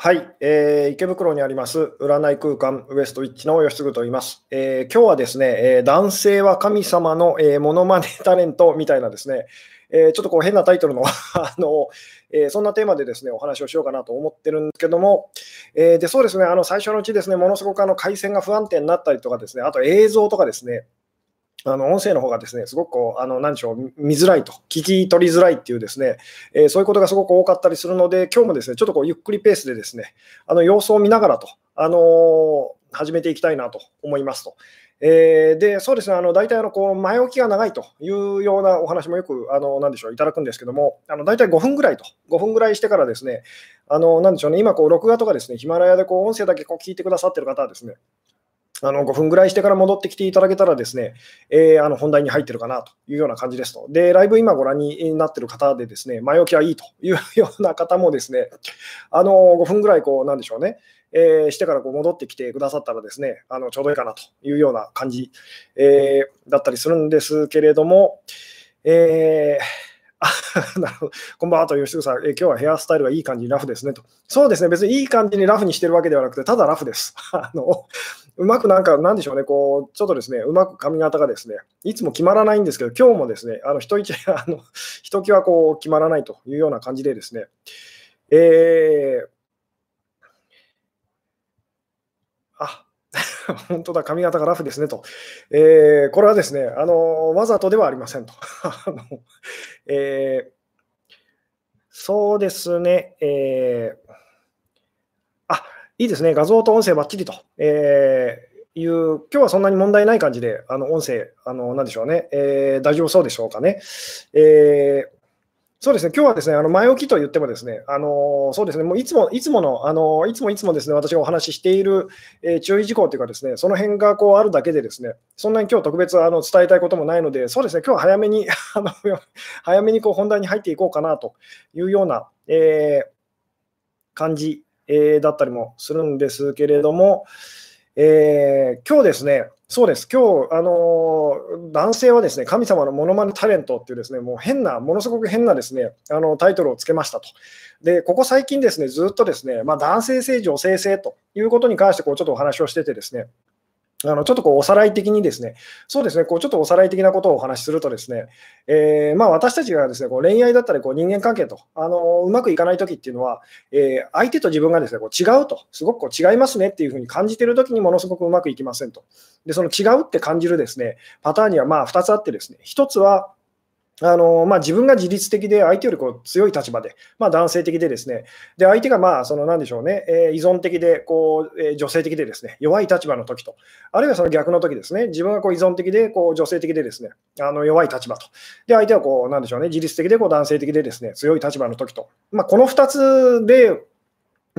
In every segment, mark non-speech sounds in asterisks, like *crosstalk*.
はい、えー、池袋にあります占い空間ウエストウィッチの吉嗣と言います。えー、今日はですね、えー、男性は神様の、えー、モノマネタレントみたいなですね、えー、ちょっとこう変なタイトルの *laughs* あの、えー、そんなテーマでですねお話をしようかなと思ってるんですけども、えー、でそうですねあの最初のうちですねものすごくあの回線が不安定になったりとかですねあと映像とかですねあの音声の方がですね、すごくこう、あの、何でしょう、見づらいと、聞き取りづらいっていうですね、えー、そういうことがすごく多かったりするので、今日もですね、ちょっとこう、ゆっくりペースでですね、あの、様子を見ながらと、あのー、始めていきたいなと思いますと。えー、で、そうですね、あの、大体あの、こう、前置きが長いというようなお話もよく、あの、なんでしょう、いただくんですけども、あの、大体5分ぐらいと、5分ぐらいしてからですね、あの、なんでしょうね、今、こう、録画とかですね、ヒマラヤでこう、音声だけこう聞いてくださってる方はですね、あの5分ぐらいしてから戻ってきていただけたらですね、えー、あの本題に入ってるかなというような感じですと。で、ライブ今ご覧になってる方でですね、前置きはいいというような方もですね、あの5分ぐらいこう、なんでしょうね、えー、してからこう戻ってきてくださったらですね、あのちょうどいいかなというような感じ、えー、だったりするんですけれども、えー *laughs* なるほど。こんばんはと、吉嗣さん、え今日はヘアスタイルがいい感じにラフですねと。そうですね、別にいい感じにラフにしてるわけではなくて、ただラフです。あのうまくなんか、なんでしょうね、こう、ちょっとですね、うまく髪型がですね、いつも決まらないんですけど、今日もですね、あの、人一、あの、ひときわこう、決まらないというような感じでですね、えー、あ、*laughs* 本当だ、髪型がラフですねと。えー、これはですね、あのわざとではありませんと。*laughs* あのえー、そうですね、えー、いいですね、画像と音声ばっちりと。えーいう、今日はそんなに問題ない感じで、あの音声、あのなんでしょうね、えー、大丈夫そうでしょうかね。えーそうですね、今日はですね、あの前置きと言ってもですね、あのそうですね、もういつも、いつもの、あのいつもいつもですね、私がお話ししている、えー、注意事項というかですね、その辺がこうあるだけでですね、そんなに今日特別あの伝えたいこともないので、そうですね、今日は早めに、*laughs* あの早めにこう本題に入っていこうかなというような、えー、感じ、えー、だったりもするんですけれども、えー、今日ですね、そうです、今日あの男性はですね神様のモノマネタレントっていうですねもう変な、ものすごく変なですねあのタイトルをつけましたと。で、ここ最近ですね、ずっとですね、まあ、男性性、女性性ということに関してこうちょっとお話をしててですね、あのちょっとこうおさらい的にですね、そうですね、こうちょっとおさらい的なことをお話しするとですね、えー、まあ、私たちがですねこう恋愛だったりこう人間関係とあのうまくいかないときっていうのは、えー、相手と自分がですねこう違うと、すごくこう違いますねっていうふうに感じてるときにものすごくうまくいきませんと。で、その違うって感じるですねパターンにはまあ2つあってですね、1つはあのまあ、自分が自律的で、相手よりこう強い立場で、まあ、男性的で、ですね。で相手がまあその何でしょうね、えー、依存的でこう、えー、女性的で、ですね。弱い立場の時と、あるいはその逆の時ですね、自分がこう依存的でこう女性的で、ですね。あの弱い立場と、で相手はこうなんでしょうね、自律的でこう男性的で、ですね。強い立場の時と、まあ、この2つで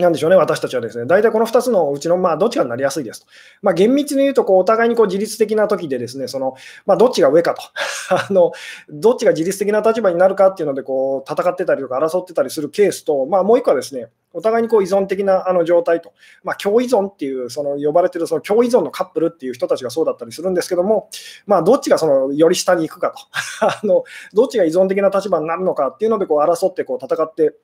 なんでしょうね、私たちはですね、大体この2つのうちの、まあ、どっちかになりやすいですと。まあ、厳密に言うと、こうお互いにこう自律的な時でですね、そのまあ、どっちが上かと。*laughs* あの、どっちが自律的な立場になるかっていうので、こう戦ってたりとか争ってたりするケースと、まあ、もう一個はですね、お互いにこう依存的なあの状態と、まあ、共依存っていう、その呼ばれてるその共依存のカップルっていう人たちがそうだったりするんですけども、まあ、どっちがそのより下に行くかと。*laughs* あの、どっちが依存的な立場になるのかっていうのでこう争ってこう戦って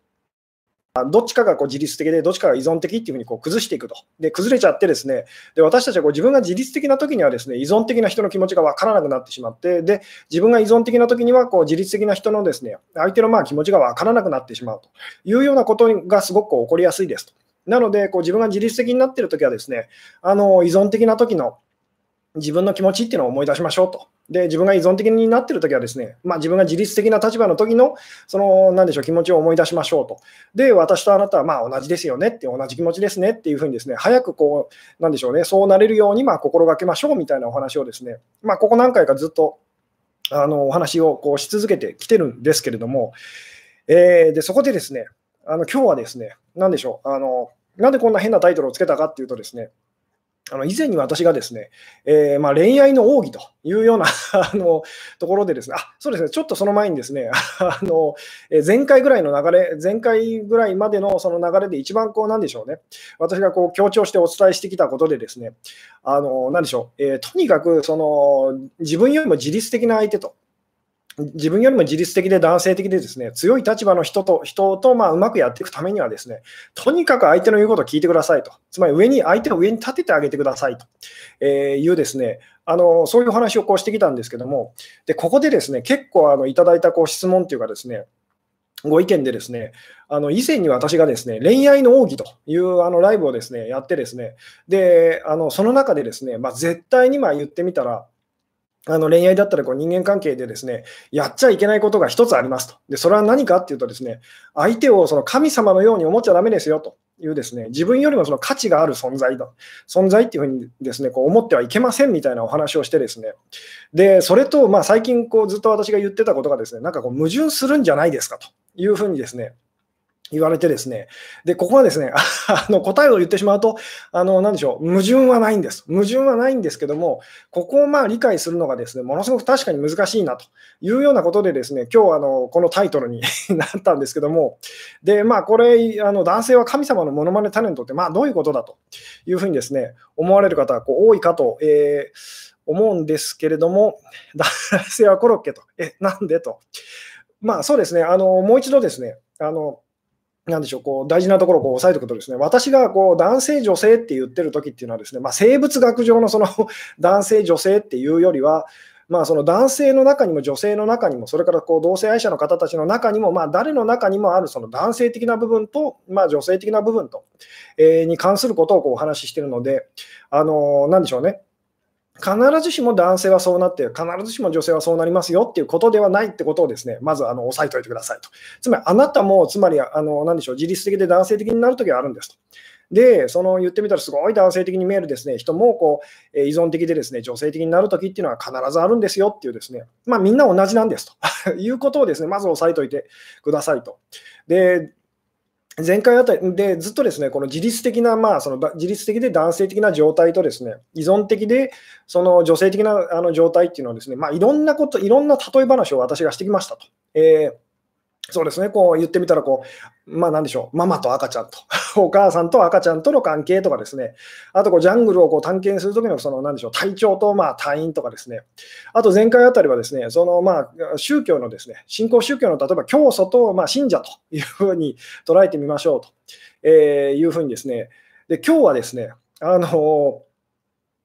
どっちかがこう自律的で、どっちかが依存的っていうふうにこう崩していくと。で、崩れちゃってですね、で私たちはこう自分が自律的な時にはですね、依存的な人の気持ちが分からなくなってしまって、で、自分が依存的な時にはこう自律的な人のですね、相手のまあ気持ちが分からなくなってしまうというようなことがすごく起こりやすいですと。なので、こう自分が自律的になっている時はですね、あの依存的な時の自分の気持ちっていうのを思い出しましょうと。で、自分が依存的になってるときはですね、まあ、自分が自律的な立場の時の、その、なんでしょう、気持ちを思い出しましょうと。で、私とあなたはまあ同じですよねって、同じ気持ちですねっていうふうにですね、早くこう、なんでしょうね、そうなれるようにまあ心がけましょうみたいなお話をですね、まあ、ここ何回かずっと、あの、お話をこうし続けてきてるんですけれども、えー、で、そこでですね、あの、今日はですね、なんでしょう、あの、なんでこんな変なタイトルをつけたかっていうとですね、あの以前に私がですね、えー、まあ、恋愛の奥義というような *laughs* あのところでですね、あそうですね、ちょっとその前にですね、*laughs* あの前回ぐらいの流れ、前回ぐらいまでのその流れで一番こう、なんでしょうね、私がこう強調してお伝えしてきたことでですね、あのなんでしょう、えー、とにかくその自分よりも自律的な相手と自分よりも自律的で男性的でですね、強い立場の人と、人とまあうまくやっていくためにはですね、とにかく相手の言うことを聞いてくださいと。つまり上に、相手を上に立ててあげてくださいと。えいうですね、あのそういう話をこうしてきたんですけども、でここでですね、結構あのいただいたこう質問というかですね、ご意見でですね、あの以前に私がですね恋愛の奥義というあのライブをですねやってですね、であのその中でですね、まあ、絶対にまあ言ってみたら、あの恋愛だったらこう人間関係でですね、やっちゃいけないことが一つありますと。で、それは何かっていうとですね、相手をその神様のように思っちゃだめですよと。いうですね、自分よりもその価値がある存在だ、存在っていうふうにですね、こう思ってはいけませんみたいなお話をしてですね、で、それとまあ最近こうずっと私が言ってたことがですね、なんかこう矛盾するんじゃないですかというふうにですね、言われてですね、で、ここはですね、*laughs* あの答えを言ってしまうと、あの、なんでしょう、矛盾はないんです。矛盾はないんですけども、ここをまあ理解するのがですね、ものすごく確かに難しいなというようなことでですね、今日あの、このタイトルに *laughs* なったんですけども、で、まあ、これ、あの男性は神様のモノマネタレントって、まあ、どういうことだというふうにですね、思われる方がこう多いかと、えー、思うんですけれども、*laughs* 男性はコロッケと、え、なんでと。まあ、そうですね、あの、もう一度ですね、あの、なんでしょう、こう大事なところをこう押さえておくとですね、私がこう男性、女性って言ってる時っていうのはですね、まあ、生物学上のその *laughs* 男性、女性っていうよりは、まあ、その男性の中にも女性の中にも、それからこう同性愛者の方たちの中にも、ま、誰の中にもあるその男性的な部分と、まあ、女性的な部分と、え、に関することをこうお話ししているので、あのなんでしょうね、必ずしも男性はそうなって、必ずしも女性はそうなりますよっていうことではないってことをですね、まずあの押さえておいてくださいと。つまり、あなたも、つまり、あの何でしょう、自律的で男性的になるときはあるんですと。で、その言ってみたらすごい男性的に見えるですね人もこう依存的でですね女性的になるときっていうのは必ずあるんですよっていうですね、まあ、みんな同じなんですと *laughs* いうことをですねまず押さえておいてくださいと。で前回あたりでずっとですね、この自律的な、まあ、その自律的で男性的な状態とですね、依存的でその女性的なあの状態っていうのはですね、まあ、いろんなこと、いろんな例え話を私がしてきましたと。えーそうですね、こう言ってみたらこう、まあなんでしょう、ママと赤ちゃんと、*laughs* お母さんと赤ちゃんとの関係とかですね、あとこうジャングルをこう探検するときのそのなんでしょう、隊長とまあ隊員とかですね、あと前回あたりはですね、そのまあ宗教のですね、信仰宗教の例えば教祖とまあ信者というふうに捉えてみましょうと、えいうふうにですね、で今日はですね、あの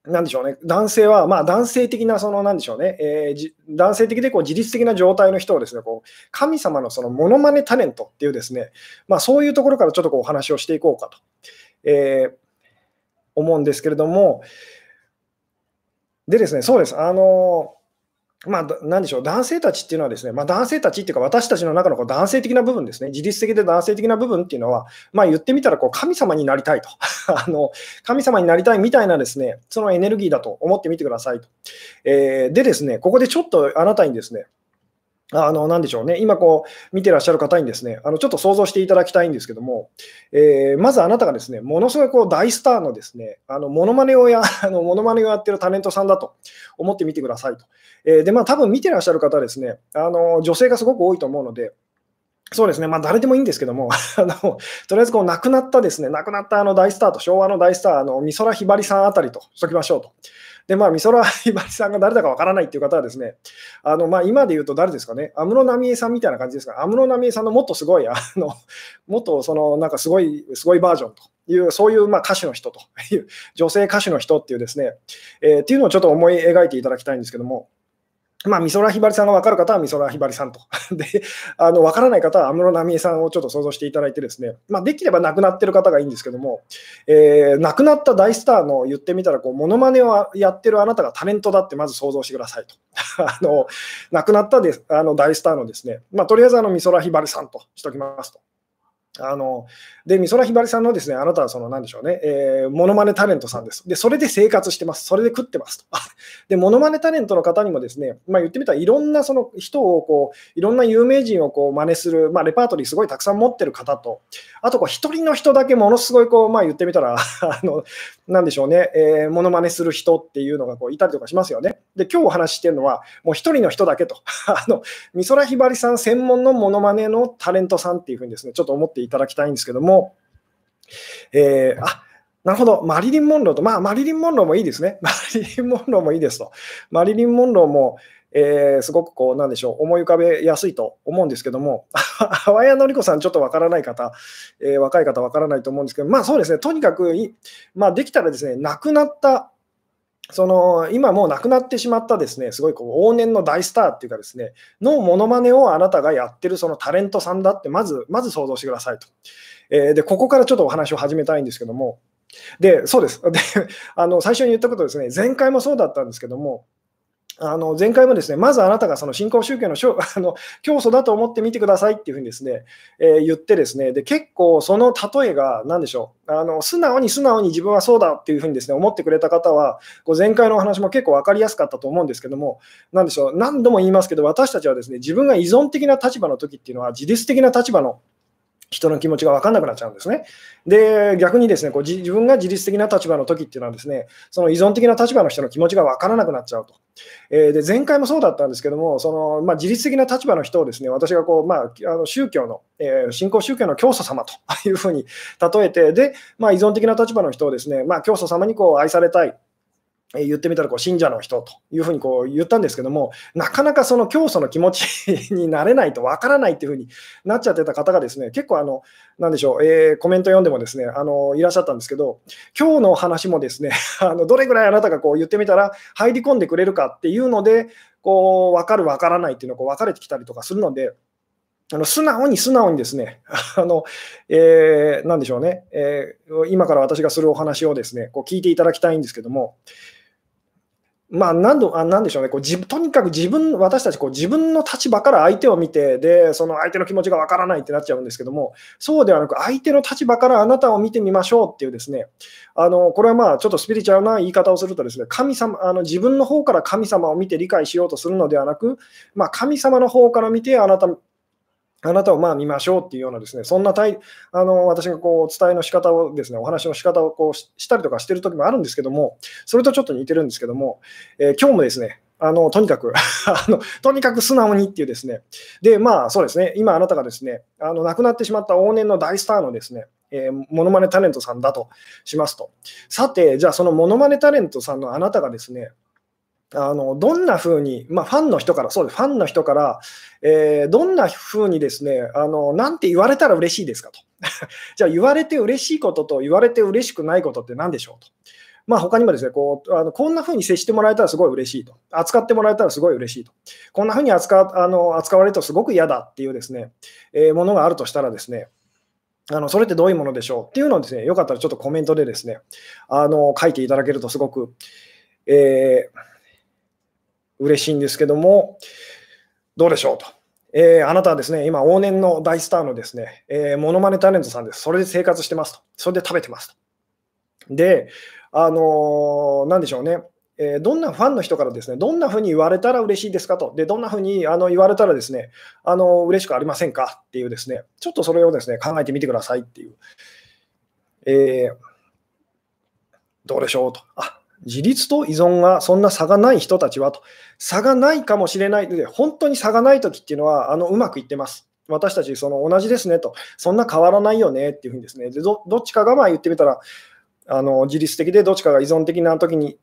なんでしょうね、男性は、まあ、男性的な、その、なんでしょうね、えー、男性的でこう自律的な状態の人をですね、こう神様のそのモノマネタレントっていうですね、まあ、そういうところからちょっとこうお話をしていこうかと、えー、思うんですけれども、でですね、そうです、あのまあ、なんでしょう、男性たちっていうのはですね、まあ、男性たちっていうか、私たちの中のこう男性的な部分ですね、自律的で男性的な部分っていうのは、まあ、言ってみたらこう神様になりたいと *laughs* あの、神様になりたいみたいなですね、そのエネルギーだと思ってみてくださいと。えー、でですね、ここでちょっとあなたにですね、あの、なんでしょうね。今、こう、見てらっしゃる方にですね、あの、ちょっと想像していただきたいんですけども、えー、まずあなたがですね、ものすごいこう、大スターのですね、あの、モノマネをや、*laughs* あの、モノマネをやってるタレントさんだと思ってみてくださいと。えー、で、まあ、多分見てらっしゃる方はですね、あの、女性がすごく多いと思うので、そうですね、まあ、誰でもいいんですけども、*laughs* あのとりあえずこう亡くなったですね、亡くなったあの大スターと、昭和の大スター、あの美空ひばりさんあたりとしときましょうと。で、まあ、美空ひばりさんが誰だかわからないっていう方はですね、あのまあ、今で言うと誰ですかね、安室奈美恵さんみたいな感じですか、安室奈美恵さんのもっとすごい、あのもっとそのなんかすごい、すごいバージョンという、そういうまあ歌手の人という、女性歌手の人っていうですね、えー、っていうのをちょっと思い描いていただきたいんですけども、まあ、美空ひばりさんが分かる方は美空ひばりさんと。*laughs* で、あの分からない方は安室奈美恵さんをちょっと想像していただいてですね、まあ、できれば亡くなってる方がいいんですけども、えー、亡くなった大スターの言ってみたら、こう、モノマネをやってるあなたがタレントだってまず想像してくださいと。*laughs* あの、亡くなったであの大スターのですね、まあ、とりあえずあの美空ひばりさんとしときますと。あので、美空ひばりさんのですね、あなたはその、なんでしょうね、えー、モノマネタレントさんです。で、それで生活してます。それで食ってますと。*laughs* で、モノマネタレントの方にもですね、まあ、言ってみたらいろんなその人をこう、いろんな有名人をこう真似する、まあ、レパートリーすごいたくさん持ってる方と、あとこう、一人の人だけものすごいこう、まあ、言ってみたら、*laughs* あの、なんでしょうね、え、モノマネする人っていうのがこういたりとかしますよね。で、今日お話ししてるのは、もう一人の人だけと。*laughs* あの、美空ひばりさん専門のモノマネのタレントさんっていうふうにですね、ちょっと思っていただきたいんですけども、えー、あなるほど、マリリン・モンローと、まあ、マリリン・モンローもいいですね。*laughs* マリリン・モンローもいいですと。マリリン・モンローも、えー、すごくこう、なんでしょう、思い浮かべやすいと思うんですけども、あわやのりこさん、ちょっとわからない方、えー、若い方わからないと思うんですけど、まあそうですね、とにかく、まあ、できたらですね、亡くなったその今もう亡くなってしまったですね、すごいこう往年の大スターっていうかですね、のものまねをあなたがやってるそのタレントさんだって、まず、まず想像してくださいと。えー、で、ここからちょっとお話を始めたいんですけども、で、そうです。で、あの、最初に言ったことですね、前回もそうだったんですけども、あの前回もですね、まずあなたがその新興宗教の *laughs* あの教祖だと思ってみてくださいっていうふうにですね、えー、言ってですね、で結構その例えが何でしょうあの、素直に素直に自分はそうだっていうふうにですね、思ってくれた方は、こう前回のお話も結構分かりやすかったと思うんですけども、何でしょう、何度も言いますけど、私たちはですね、自分が依存的な立場の時っていうのは、自律的な立場の人の気持ちが分かんなくなっちゃうんですね。で、逆にですね、こう自分が自律的な立場の時っていうのはですね、その依存的な立場の人の気持ちが分からなくなっちゃうと。えー、で、前回もそうだったんですけども、そのまあ、自律的な立場の人をですね、私がこう、まあ、あの宗教の、えー、信仰宗教の教祖様と *laughs* いうふうに例えて、で、まあ、依存的な立場の人をですね、まあ、教祖様にこう愛されたい。言ってみたらこう信者の人というふうにこう言ったんですけども、なかなかその教祖の気持ち *laughs* になれないとわからないっていうふうになっちゃってた方がですね、結構あの、なんでしょう、えー、コメント読んでもですね、あのいらっしゃったんですけど、今日の話もですね、*laughs* あのどれぐらいあなたがこう言ってみたら入り込んでくれるかっていうので、こう分かる、分からないっていうのがこう分かれてきたりとかするので、あの素直に素直にですね、*laughs* あのえー、なんでしょうね、えー、今から私がするお話をですね、こう聞いていただきたいんですけども、まあ、何度あなんでしょうね。こう自とにかく自分私たちこう自分の立場から相手を見てでその相手の気持ちがわからないってなっちゃうんですけどもそうではなく相手の立場からあなたを見てみましょうっていうですねあのこれはまあちょっとスピリチュアルな言い方をするとですね神様あの自分の方から神様を見て理解しようとするのではなく、まあ、神様の方から見てあなたあなたをまあ見ましょうっていうようなですね、そんな対あの私がこう伝えの仕方をですね、お話の仕方をこうしたりとかしてる時もあるんですけども、それとちょっと似てるんですけども、えー、今日もですね、あのとにかく *laughs* あの、とにかく素直にっていうですね、で、まあそうですね、今あなたがですね、あの亡くなってしまった往年の大スターのですね、えー、モノマネタレントさんだとしますと。さて、じゃあそのモノマネタレントさんのあなたがですね、あのどんなふうに、まあ、ファンの人から、そうです、ファンの人から、えー、どんなふうにですね、あの、なんて言われたら嬉しいですかと。*laughs* じゃあ、言われて嬉しいことと言われて嬉しくないことって何でしょうと。まあ、他にもですね、こうあのこんなふうに接してもらえたらすごい嬉しいと。扱ってもらえたらすごい嬉しいと。こんなふうに扱あの扱われるとすごく嫌だっていうですね、えー、ものがあるとしたらですね、あのそれってどういうものでしょう？っていうのをですね、よかったらちょっとコメントでですね、あの書いていただけるとすごく、えー嬉しいんですけども、どうでしょうと。えー、あなたはですね、今、往年の大スターのですね、えー、モノマネタレントさんです。それで生活してますと。それで食べてますと。で、あのー、なんでしょうね。え、どんなファンの人からですね、どんなふうに言われたら嬉しいですかと、でどんなふうにあの言われたらですね、あの嬉しくありませんかっていうですね、ちょっとそれをですね考えてみてくださいっていう。えー、どうでしょうと。あ自立と依存がそんな差がない人たちはと、差がないかもしれないので、本当に差がないときっていうのはあのうまくいってます。私たちその同じですねと、そんな変わらないよねっていうふうにですね、でどっちかがまあ言ってみたらあの自律的でどっちかが依存的なときに、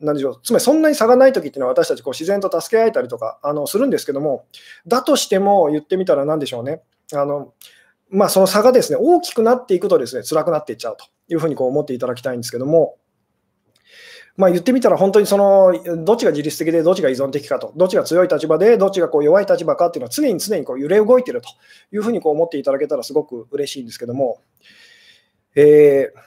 なんでしょうつまりそんなに差がないときっていうのは私たちこう自然と助け合えたりとかあのするんですけども、だとしても言ってみたらなんでしょうね。あのまあ、その差がですね大きくなっていくとですね辛くなっていっちゃうというふうにこう思っていただきたいんですけども、まあ、言ってみたら、本当にそのどっちが自律的でどっちが依存的かと、どっちが強い立場でどっちがこう弱い立場かっていうのは常に常にこう揺れ動いているというふうにこう思っていただけたらすごく嬉しいんですけども、えー、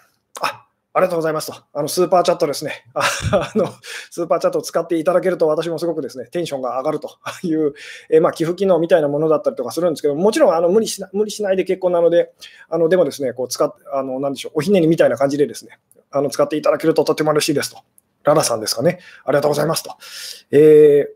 あありがとうございますと、あのスーパーチャットですね。*laughs* あの、スーパーチャットを使っていただけると、私もすごくですねテンションが上がると。*laughs* いう、え、まあ、寄付機能みたいなものだったりとかするんですけど、もちろんあの無理しな無理しないで結構なので、あのでもですね、こう使っあのなんでしょう、おひねりみたいな感じでですね、あの使っていただけるととても嬉しいですと。ララさんですかね。ありがとうございますと。え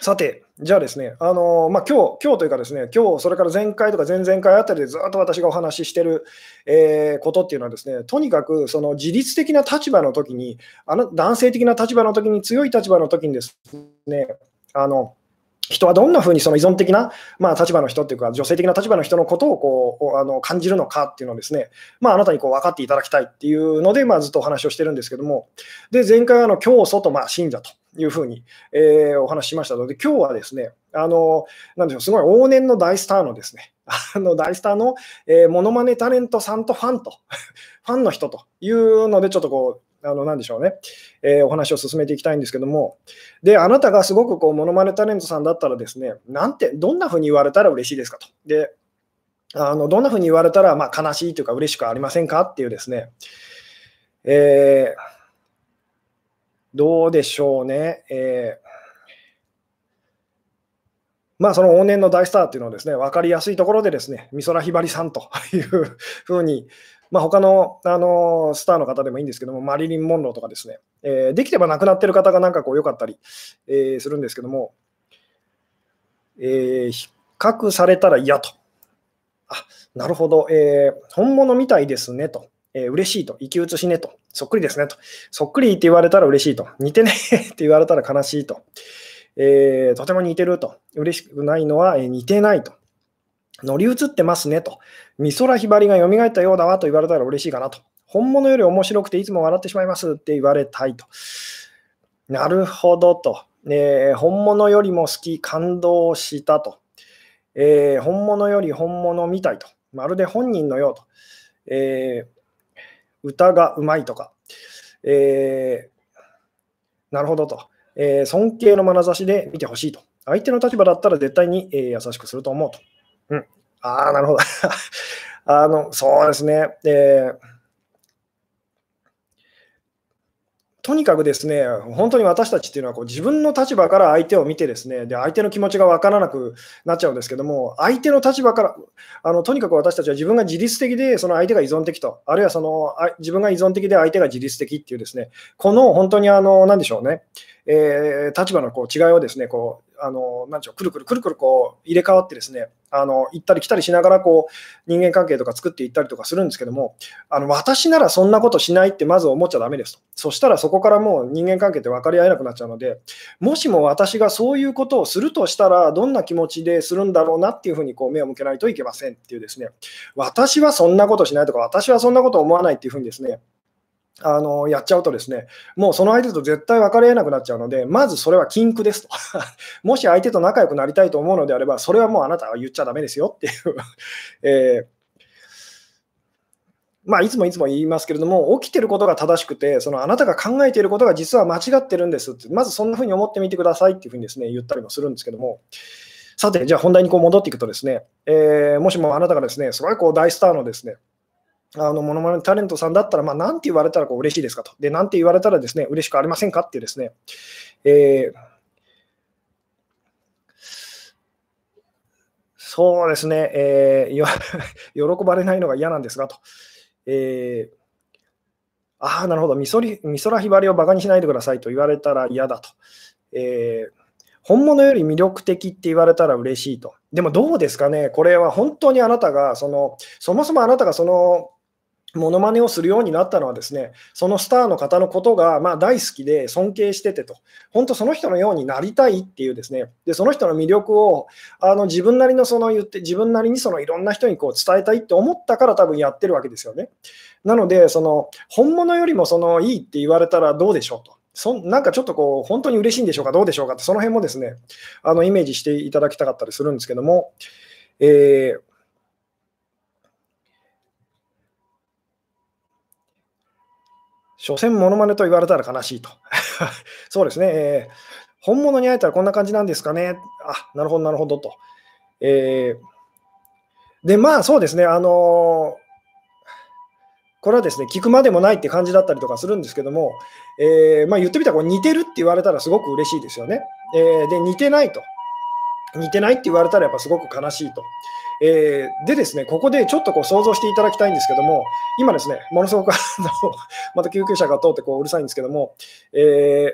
ー、さて、じゃあですね、あのー、まあ、今日、今日というかですね、今日、それから前回とか前々回あたりでずっと私がお話ししてる、えー、ことっていうのはですね、とにかくその自律的な立場の時に、あの男性的な立場の時に、強い立場の時にですね、あの、人はどんなふうにその依存的な、まあ、立場の人っていうか、女性的な立場の人のことをこうあの感じるのかっていうのをですね、まあ、あなたにこう分かっていただきたいっていうので、まあ、ずっとお話をしてるんですけども、で前回はあの教祖とまあ信者というふうに、えー、お話ししましたので、今日はですね、あのなんでしょう、すごい往年の大スターのですね、*laughs* あの大スターの、えー、モノマネタレントさんとファンと、ファンの人というので、ちょっとこう、あの、なんでしょうね、えー、お話を進めていきたいんですけども、で、あなたがすごくこう、モノマネタレントさんだったらですね、なんて、どんなふうに言われたら嬉しいですかと。で、あのどんなふうに言われたら、まあ、悲しいというか、嬉しくありませんかっていうですね、えー、どうでしょうね。えーまあ、その往年の大スターっていうのをですね、分かりやすいところでですね、美空ひばりさんというふうに、まあ、他のあのスターの方でもいいんですけども、マリリン・モンローとかですね、えー、できれば亡くなってる方がなんかこう良かったり、えー、するんですけども、えー、比較されたら嫌と。あ、なるほど、えー、本物みたいですねと。えー、嬉しいと。生き写しねと。そっくりですねと。そっくりって言われたら嬉しいと。似てねって言われたら悲しいと。えー、とても似てると。嬉しくないのは、えー、似てないと。乗り移ってますねと。美空ひばりが蘇ったようだわと言われたら嬉しいかなと。本物より面白くていつも笑ってしまいますって言われたいと。なるほどと。えー、本物よりも好き、感動したと。えー、本物より本物みたいと。まるで本人のようと。えー、歌がうまいとか。えなるほどと、え尊敬の眼差しで見てほしいと。相手の立場だったら絶対に、え優しくすると思うと。うん。ああ、なるほど。*laughs* あの、そうですね。えーとにかくですね、本当に私たちっていうのはこう自分の立場から相手を見てですね、で相手の気持ちが分からなくなっちゃうんですけども、相手の立場からあの、とにかく私たちは自分が自律的で、その相手が依存的と、あるいはその自分が依存的で相手が自律的っていうですね、この本当にあの、なでしょうね、えー、立場のこう違いをですね、こうあのなんでしょうくるくるくるくるこう入れ替わってですねあの行ったり来たりしながらこう人間関係とか作っていったりとかするんですけどもあの私ならそんなことしないってまず思っちゃだめですと。そしたらそこからもう人間関係って分かり合えなくなっちゃうのでもしも私がそういうことをするとしたらどんな気持ちでするんだろうなっていうふうにこう目を向けないといけませんっていうですね。私はそんなことしないとか私はそんなこと思わないっていうふうにですねあのやっちゃうとですね、もうその相手と絶対別れなくなっちゃうので、まずそれは禁句ですと。*laughs* もし相手と仲良くなりたいと思うのであれば、それはもうあなたは言っちゃだめですよっていう *laughs* えーまあ、いつもいつも言いますけれども、起きてることが正しくて、そのあなたが考えていることが実は間違ってるんですって、まずそんなふうに思ってみてくださいっていうふうにですね言ったりもするんですけども、さて、じゃあ本題にこう戻っていくとですね、えー、もしもあなたがですね、すごいこう大スターのですね、あのモノマネタレントさんだったら、まあ、なんて言われたらこう嬉しいですかと。で、なんて言われたらですね、嬉しくありませんかっていうですね、えー、そうですね、えー、*laughs* 喜ばれないのが嫌なんですがと。えー、ああ、なるほど、美空ひばりをバカにしないでくださいと言われたら嫌だと。えー、本物より魅力的って言われたら嬉しいと。でもどうですかね、これは本当にあなたがその、そもそもあなたがそのモノマネをするようになったのはですね、そのスターの方のことがま大好きで尊敬しててと、本当その人のようになりたいっていうですね、でその人の魅力をあの自分なりのその言って、自分なりにそのいろんな人にこう伝えたいって思ったから多分やってるわけですよね。なので、その本物よりもそのいいって言われたらどうでしょうと。そなんかちょっとこう本当に嬉しいんでしょうか、どうでしょうかって、その辺もですね、あのイメージしていただきたかったりするんですけども、えー所詮モノマネと言われたら悲しいと。*laughs* そうですね、えー、本物に会えたらこんな感じなんですかね。あ、なるほど、なるほどと。えー、で、まあそうですね、あのー、これはですね、聞くまでもないって感じだったりとかするんですけども、えー、まあ、言ってみたらこう似てるって言われたらすごく嬉しいですよね。えー、で、似てないと。似てないって言われたらやっぱすごく悲しいと。えー、でですね、ここでちょっとこう想像していただきたいんですけども、今ですね、ものすごく *laughs* また救急車が通ってこううるさいんですけども、えー、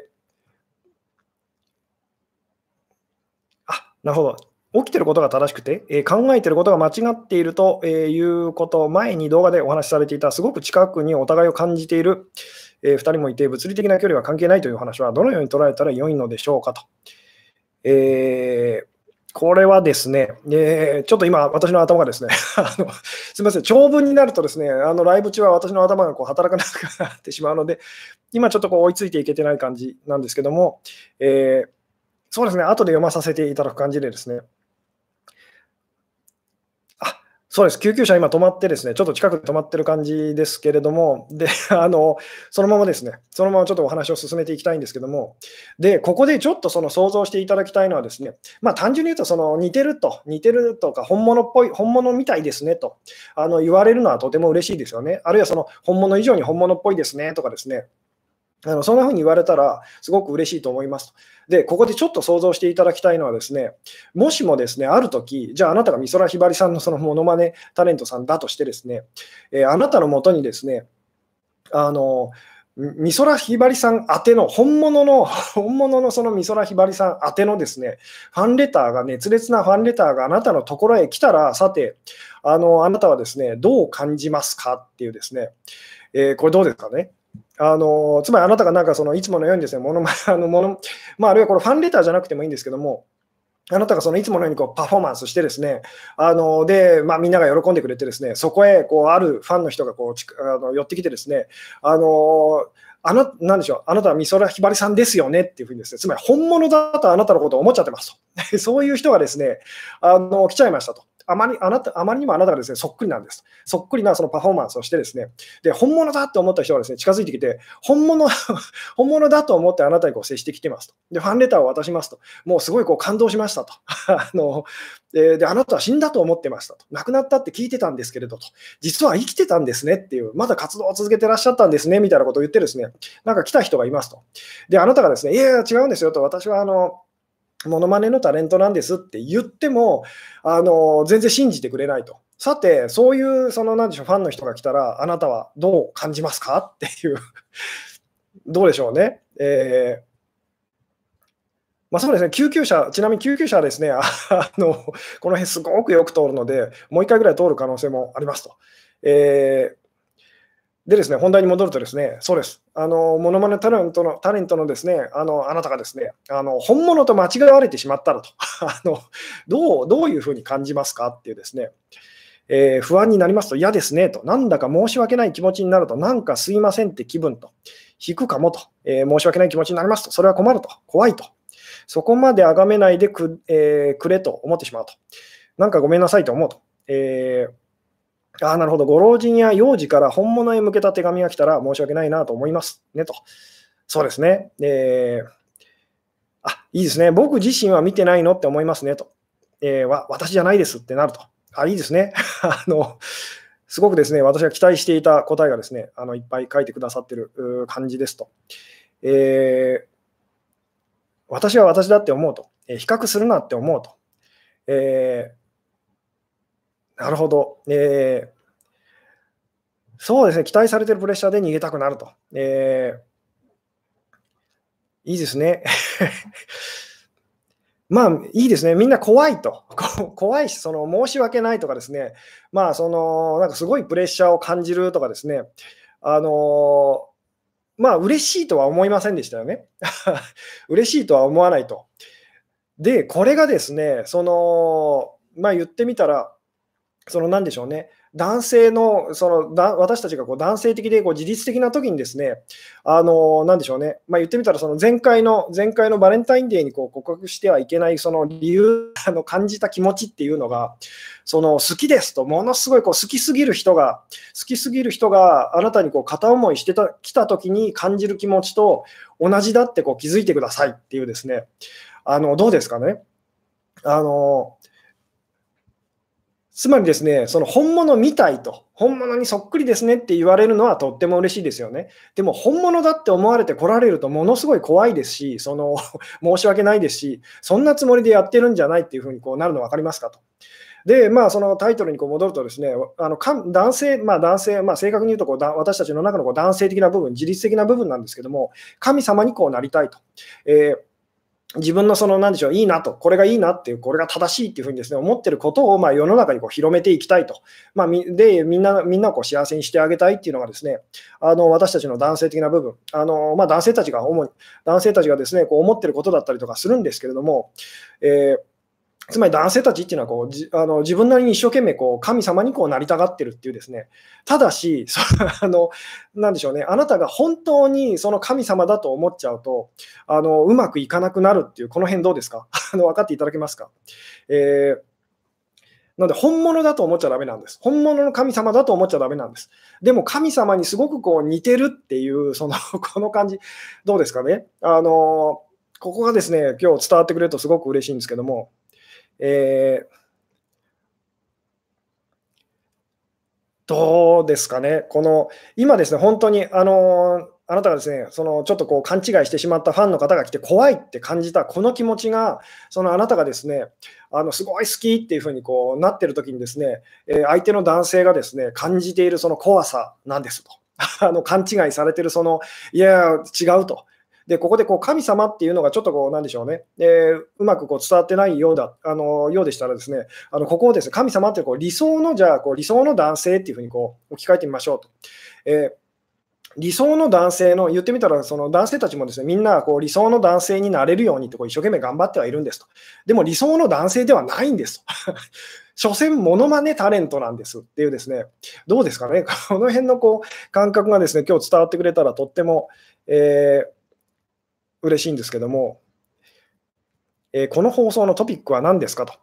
あ、なるほど。起きてることが正しくて、えー、考えてることが間違っているということ前に動画でお話しされていた、すごく近くにお互いを感じている、えー、2人もいて、物理的な距離は関係ないという話はどのように捉えたら良いのでしょうかと。えーこれはですね、えー、ちょっと今、私の頭がですね *laughs* あの、すみません、長文になるとですね、あのライブ中は私の頭がこう働かなくなってしまうので、今ちょっとこう追いついていけてない感じなんですけども、えー、そうですね、後で読まさせていただく感じでですね、そうです、救急車今止まってですね、ちょっと近くで止まってる感じですけれども、で、*laughs* あの、そのままですね、そのままちょっとお話を進めていきたいんですけども、で、ここでちょっとその想像していただきたいのはですね、まあ単純に言うと、その似てると、似てるとか、本物っぽい、本物みたいですねとあの言われるのはとても嬉しいですよね。あるいはその本物以上に本物っぽいですねとかですね、あのそんな風に言われたら、すごく嬉しいと思いますと。で、ここでちょっと想像していただきたいのはですね、もしもですね、あるとき、じゃああなたが美空ひばりさんのそのモノマネタレントさんだとしてですね、えー、あなたのもとにですね、あの、美空ひばりさん宛ての、本物の、*laughs* 本物のその美空ひばりさん宛てのですね、ファンレターが、熱烈なファンレターがあなたのところへ来たら、さて、あの、あなたはですね、どう感じますかっていうですね、えー、これどうですかね？あのつまりあなたがなんかそのいつものようにですね、ものあのもの *laughs* まあ、あるいはこれファンレターじゃなくてもいいんですけども、あなたがそのいつものようにこうパフォーマンスしてですね、あので、まあ、みんなが喜んでくれてですね、そこへこうあるファンの人がこうあの寄ってきてですね、あのあななんでしょう、あなたは美空ひばりさんですよねっていうふうにですね、つまり本物だとあなたのことを思っちゃってますと。*laughs* そういう人がですね、あの来ちゃいましたと。あまりあなたあまりにもあなたがですねそっくりなんです。そっくりなそのパフォーマンスをして、ですねで本物だと思った人がですね近づいてきて、本物 *laughs* 本物だと思ってあなたにこう接してきてますと。で、ファンレターを渡しますと。もうすごいこう感動しましたと。*laughs* あのでで、あなたは死んだと思ってましたと。亡くなったって聞いてたんですけれどと。実は生きてたんですねっていう、まだ活動を続けてらっしゃったんですねみたいなことを言って、ですねなんか来た人がいますと。で、あなたがですね、いやいや違うんですよと。私はあのモノマネのタレントなんですって言っても、あの全然信じてくれないと。さて、そういう、その、なんでしょう、ファンの人が来たら、あなたはどう感じますかっていう *laughs* どうでしょうね。えーまあ、そうですね、救急車、ちなみに救急車はですね、*laughs* あのこの辺すごくよく通るので、もう1回ぐらい通る可能性もありますと。えーでですね、本題に戻るとですね、そうです。あの、モノマネタレントの、タレントのですね、あの、あなたがですね、あの、本物と間違われてしまったらと、*laughs* あの、どう、どういうふうに感じますかっていうですね、えー、不安になりますと嫌ですねと、なんだか申し訳ない気持ちになると、なんかすいませんって気分と、引くかもと、えー、申し訳ない気持ちになりますと、それは困ると、怖いと、そこまで崇めないでく,、えー、くれと思ってしまうと、なんかごめんなさいと思うと。えーあ、なるほど。ご老人や幼児から本物へ向けた手紙が来たら申し訳ないなと思いますねと。そうですね。えー、あ、いいですね。僕自身は見てないのって思いますねと。えー、わ私じゃないですってなると。あ、いいですね。*laughs* あの、すごくですね、私が期待していた答えがですね、あのいっぱい書いてくださってる感じですと。えー、私は私だって思うと。え比較するなって思うと。えーなるほど。えー、そうですね、期待されてるプレッシャーで逃げたくなると。えー、いいですね。*laughs* まあ、いいですね。みんな怖いと。怖いし、その申し訳ないとかですね、まあ、その、なんかすごいプレッシャーを感じるとかですね、あのまあ、嬉しいとは思いませんでしたよね。*laughs* 嬉しいとは思わないと。で、これがですね、その、まあ言ってみたら、そのなんでしょうね、男性の、そのだ私たちがこう男性的でこう自律的な時にですね、あのなんでしょうね、まあ、言ってみたら、その前回の前回のバレンタインデーにこう告白してはいけないその理由、*laughs* あの感じた気持ちっていうのが、その好きですと、ものすごいこう好きすぎる人が、好きすぎる人があなたにこう片思いしてたきた時に感じる気持ちと同じだってこう気づいてくださいっていうですね、あのどうですかね。あのつまりですね、その本物みたいと、本物にそっくりですねって言われるのはとっても嬉しいですよね。でも本物だって思われて来られるとものすごい怖いですし、その *laughs* 申し訳ないですし、そんなつもりでやってるんじゃないっていうふうにこうなるの分かりますかと。で、まあ、そのタイトルにこう戻るとですね、あの男性、まあ、男性、まあ、正確に言うとこう私たちの中のこう男性的な部分、自律的な部分なんですけども、神様にこうなりたいと。えー自分のその、何でしょう、いいなと、これがいいなっていう、これが正しいっていうふうにですね、思ってることを、まあ、世の中にこう広めていきたいと。まあ、で、みんな、みんなをこう幸せにしてあげたいっていうのがですね、あの、私たちの男性的な部分、あの、まあ、男性たちが主に、男性たちがですね、こう思ってることだったりとかするんですけれども、えーつまり男性たちっていうのはこうじあの自分なりに一生懸命こう神様にこうなりたがってるっていうですね、ただし、*laughs* そあのなんでしょうね、あなたが本当にその神様だと思っちゃうと、あのうまくいかなくなるっていう、この辺どうですか？*laughs* あの分かっていただけますか、えーなので、本物だと思っちゃだめなんです。本物の神様だと思っちゃだめなんです。でも、神様にすごくこう似てるっていう、その *laughs* この感じ、どうですかね？あのここがですね、今日伝わってくれるとすごく嬉しいんですけども、えー、どうですかね、この今ですね、本当にあのあなたがですね、そのちょっとこう勘違いしてしまったファンの方が来て怖いって感じたこの気持ちが、そのあなたがですね、あのすごい好きっていうふうにこうなってる時にですね、えー、相手の男性がですね、感じているその怖さなんですと。*laughs* あの勘違いされてるその、いや、違うと。で、ここでこう神様っていうのがちょっとこう、なんでしょうね、えー、うまくこう伝わってないようだ、あのようでしたらですね、あのここをですね、神様ってこう理想の、じゃあこう理想の男性っていうふうにこう置き換えてみましょうと。えー理想の男性の、言ってみたら、その男性たちもですね、みんなこう理想の男性になれるようにとこう一生懸命頑張ってはいるんですと。でも理想の男性ではないんですと。*laughs* 所詮、モノマネタレントなんですっていうですね、どうですかね、*laughs* この辺のこう感覚がですね、今日伝わってくれたらとっても、えー、嬉しいんですけども、えー、この放送のトピックは何ですかと。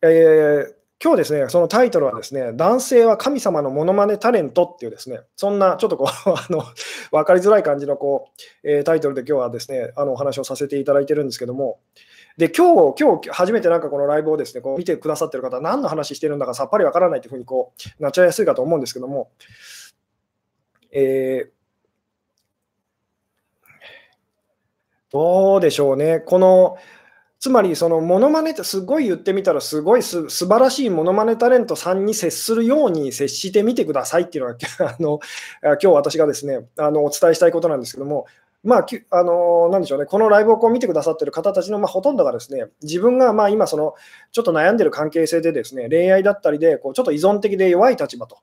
えー、今日ですね、そのタイトルはですね、男性は神様のモノマネタレントっていうですね、そんなちょっとこう、*laughs* あの、分かりづらい感じのこう、えー、タイトルで今日はですね、あのお話をさせていただいてるんですけども、で、今日、今日初めてなんかこのライブをですね、こう見てくださってる方、何の話してるんだかさっぱりわからないというふうにこうなっちゃいやすいかと思うんですけども、えーどうでしょうね。この、つまり、そのモノマネってすごい言ってみたら、すごいす素晴らしいモノマネタレントさんに接するように接してみてくださいっていうのが、*laughs* あの今日私がですねあのお伝えしたいことなんですけども、まあ、あのなんでしょうね、このライブをこう見てくださってる方たちの、まあ、ほとんどがですね、自分がまあ今、そのちょっと悩んでる関係性でですね、恋愛だったりで、こうちょっと依存的で弱い立場と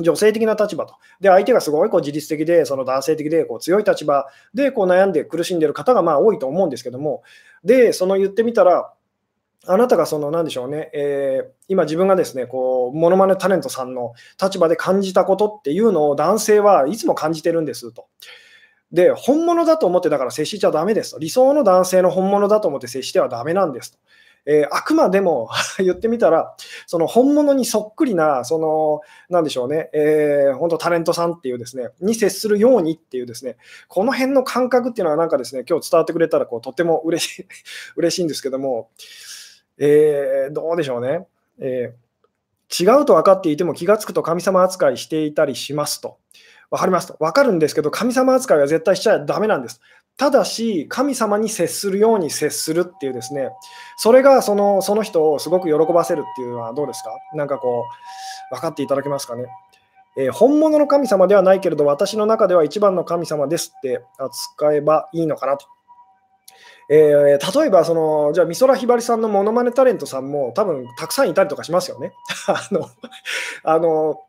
女性的な立場と。で、相手がすごいこう自律的で、その男性的でこう強い立場でこう悩んで苦しんでる方がまあ多いと思うんですけども、で、その言ってみたら、あなたがその、なんでしょうね、えー、今自分がですね、こう、モノマネタレントさんの立場で感じたことっていうのを男性はいつも感じてるんですと。で、本物だと思ってだから接しちゃだめですと。理想の男性の本物だと思って接してはだめなんですと。えー、あくまでも *laughs* 言ってみたら、その本物にそっくりな、その、なんでしょうね、えー、本当タレントさんっていうですね、に接するようにっていうですね、この辺の感覚っていうのはなんかですね、今日伝わってくれたらこうとても嬉しい *laughs* 嬉しいんですけども、えー、どうでしょうね。えー、違うと分かっていても気がつくと神様扱いしていたりしますと。分かりますと。分かるんですけど、神様扱いは絶対しちゃだめなんです。ただし、神様に接するように接するっていうですね、それがそのその人をすごく喜ばせるっていうのはどうですか？なんかこう、分かっていただけますかね？えー、本物の神様ではないけれど、私の中では一番の神様ですって扱えばいいのかなと。えー、例えばその、じゃあ美空ひばりさんのモノマネタレントさんも多分たくさんいたりとかしますよね。*laughs* あのあの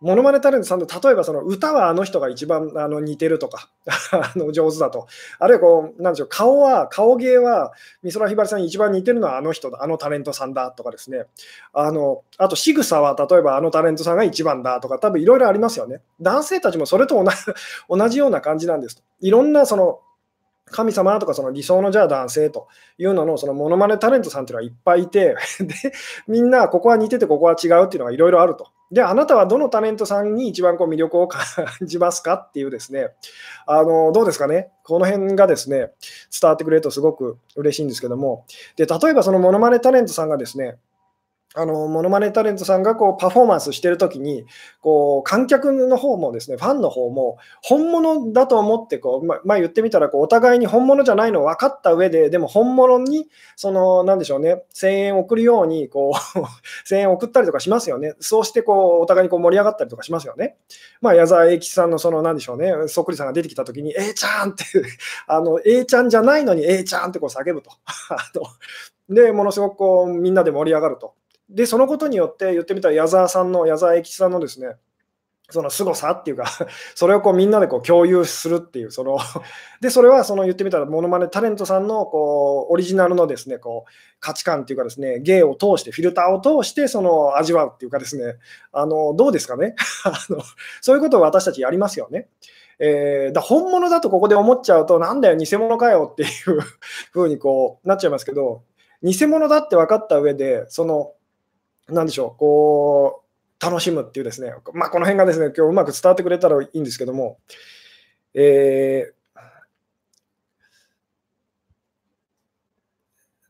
モノマネタレントさんの例えばその歌はあの人が一番あの似てるとか *laughs* あの上手だと、あるいはこう、なんでしょう、顔は、顔芸は美空ひばりさんに一番似てるのはあの人だ、あのタレントさんだとかですね、あのあと仕草は例えばあのタレントさんが一番だとか、多分いろいろありますよね。男性たちもそれと同じ *laughs* ような感じなんですと。いろんなその神様とかその理想のじゃあ男性というののそのモノマネタレントさんっていうのはいっぱいいて *laughs* でみんなここは似ててここは違うっていうのがいろいろあると。で、あなたはどのタレントさんに一番こう魅力を感じますかっていうですね、あのどうですかね、この辺がですね、伝わってくれるとすごく嬉しいんですけども、で例えばそのモノマネタレントさんがですね、あのモノマネタレントさんがこうパフォーマンスしてるときにこう観客の方もですねファンの方も本物だと思ってこう、ままあ、言ってみたらこうお互いに本物じゃないのを分かった上ででも本物にそのなんでしょうね声援を送るようにこう *laughs* 声援を送ったりとかしますよねそうしてこうお互いにこう盛り上がったりとかしますよね。まあ、矢沢永吉さんのそのなんでしょうねそっくりさんが出てきたときに A ちゃんってあの A ちゃんじゃないのに A ちゃんってこう叫ぶと。*laughs* でものすごくこうみんなで盛り上がると。で、そのことによって言ってみたら矢沢さんの、矢沢永吉さんのですね、その凄さっていうか、*laughs* それをこうみんなでこう共有するっていう、そので、それはその言ってみたら、ものまねタレントさんのこうオリジナルのですね、こう価値観っていうかですね、芸を通して、フィルターを通して、その味わうっていうかですね、あのどうですかね？*laughs* あの、そういうことを私たちやりますよね。えー、だ本物だとここで思っちゃうと、なんだよ、偽物かよっていうふうにこうなっちゃいますけど、偽物だって分かった上で、その、なんでしょう、こう、楽しむっていうですね、まあ、この辺がですね、今日うまく伝わってくれたらいいんですけども、えー、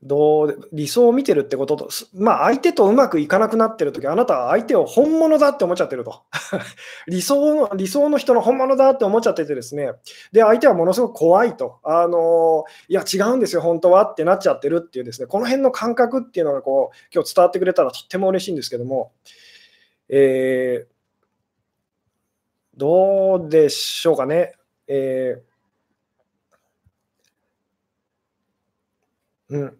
どう理想を見てるってことと、まあ、相手とうまくいかなくなってるとき、あなたは相手を本物だって思っちゃってると *laughs* 理想の。理想の人の本物だって思っちゃっててですね、で、相手はものすごく怖いと、あのいや、違うんですよ、本当はってなっちゃってるっていうですね、この辺の感覚っていうのがこう今日伝わってくれたらとっても嬉しいんですけども、えー、どうでしょうかね。えーうん。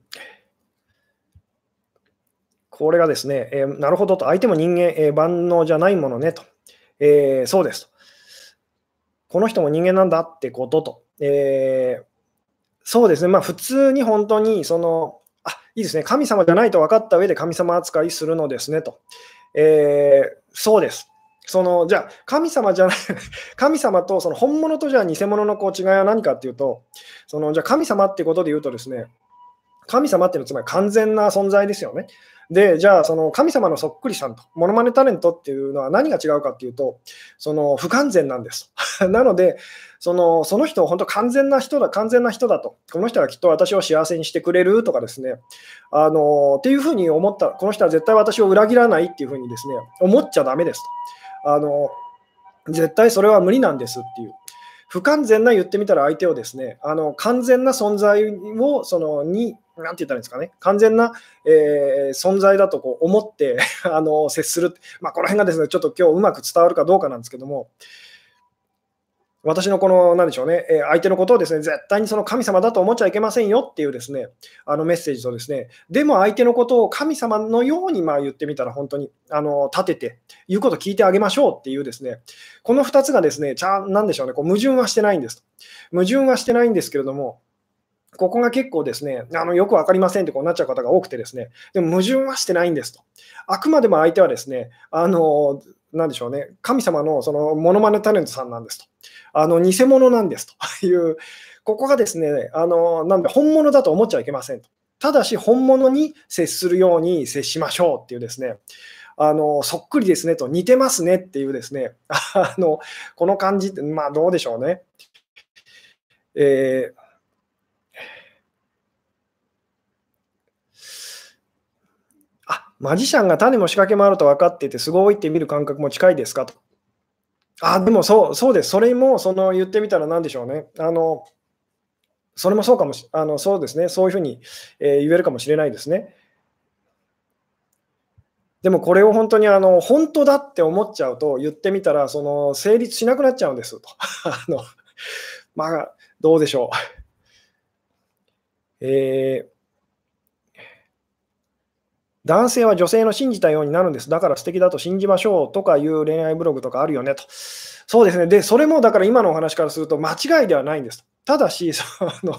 これがですね、えー、なるほどと、相手も人間、えー、万能じゃないものねと、えー、そうですと。この人も人間なんだってことと。えそうですね、まあ、普通に本当にその、あいいですね、神様じゃないと分かった上で神様扱いするのですねと。えそうです。そのじゃあ、神様じゃない、*laughs* 神様とその本物とじゃあ偽物のこう違いは何かっていうと、そのじゃあ神様ってことで言うとですね、神様っていうのはつまり完全な存在ですよね。で、じゃあ、その神様のそっくりさんと、モノマネタレントっていうのは何が違うかっていうと、その不完全なんです。*laughs* なので、そのその人、本当完全な人だ、完全な人だと、この人はきっと私を幸せにしてくれるとかですね、あのっていうふうに思った、この人は絶対私を裏切らないっていうふうにですね、思っちゃだめですと。あの絶対それは無理なんですっていう。不完全な言ってみたら相手をですね、あの完全な存在をそのになんて言ったらいいんですかね、完全な、えー、存在だとこう思って *laughs* あの接する、まあ、この辺がですね、ちょっと今日うまく伝わるかどうかなんですけども、私のこの、なんでしょうね、え相手のことをですね、絶対にその神様だと思っちゃいけませんよっていうですね、あのメッセージとですね、でも相手のことを神様のようにまあ言ってみたら、本当にあの立てて、言うこと聞いてあげましょうっていうですね、この2つがですね、ちゃなんでしょうね、こう矛盾はしてないんです。矛盾はしてないんですけれども、ここが結構ですね、あのよく分かりませんってこうなっちゃう方が多くてですね、でも矛盾はしてないんですと。あくまでも相手はですね、あの、なんでしょうね、神様のそのモノマネタレントさんなんですと。あの偽物なんですという、ここがですね、あのなんで本物だと思っちゃいけませんと。ただし本物に接するように接しましょうっていうですね、あのそっくりですねと、似てますねっていうですね、あのこの感じって、まあどうでしょうね。えーマジシャンが種も仕掛けもあると分かっていて、すごいって見る感覚も近いですか？と。あ、でもそう、そうです。それも、その言ってみたら何でしょうね。あの、それもそうかもし、あのそうですね。そういうふうに、えー、言えるかもしれないですね。でもこれを本当にあの本当だって思っちゃうと言ってみたらその成立しなくなっちゃうんですと。*laughs* あのまあどうでしょう。えー男性は女性の信じたようになるんです。だから素敵だと信じましょうとかいう恋愛ブログとかあるよねと。そうですね。で、それもだから今のお話からすると間違いではないんです。ただし、*laughs* その、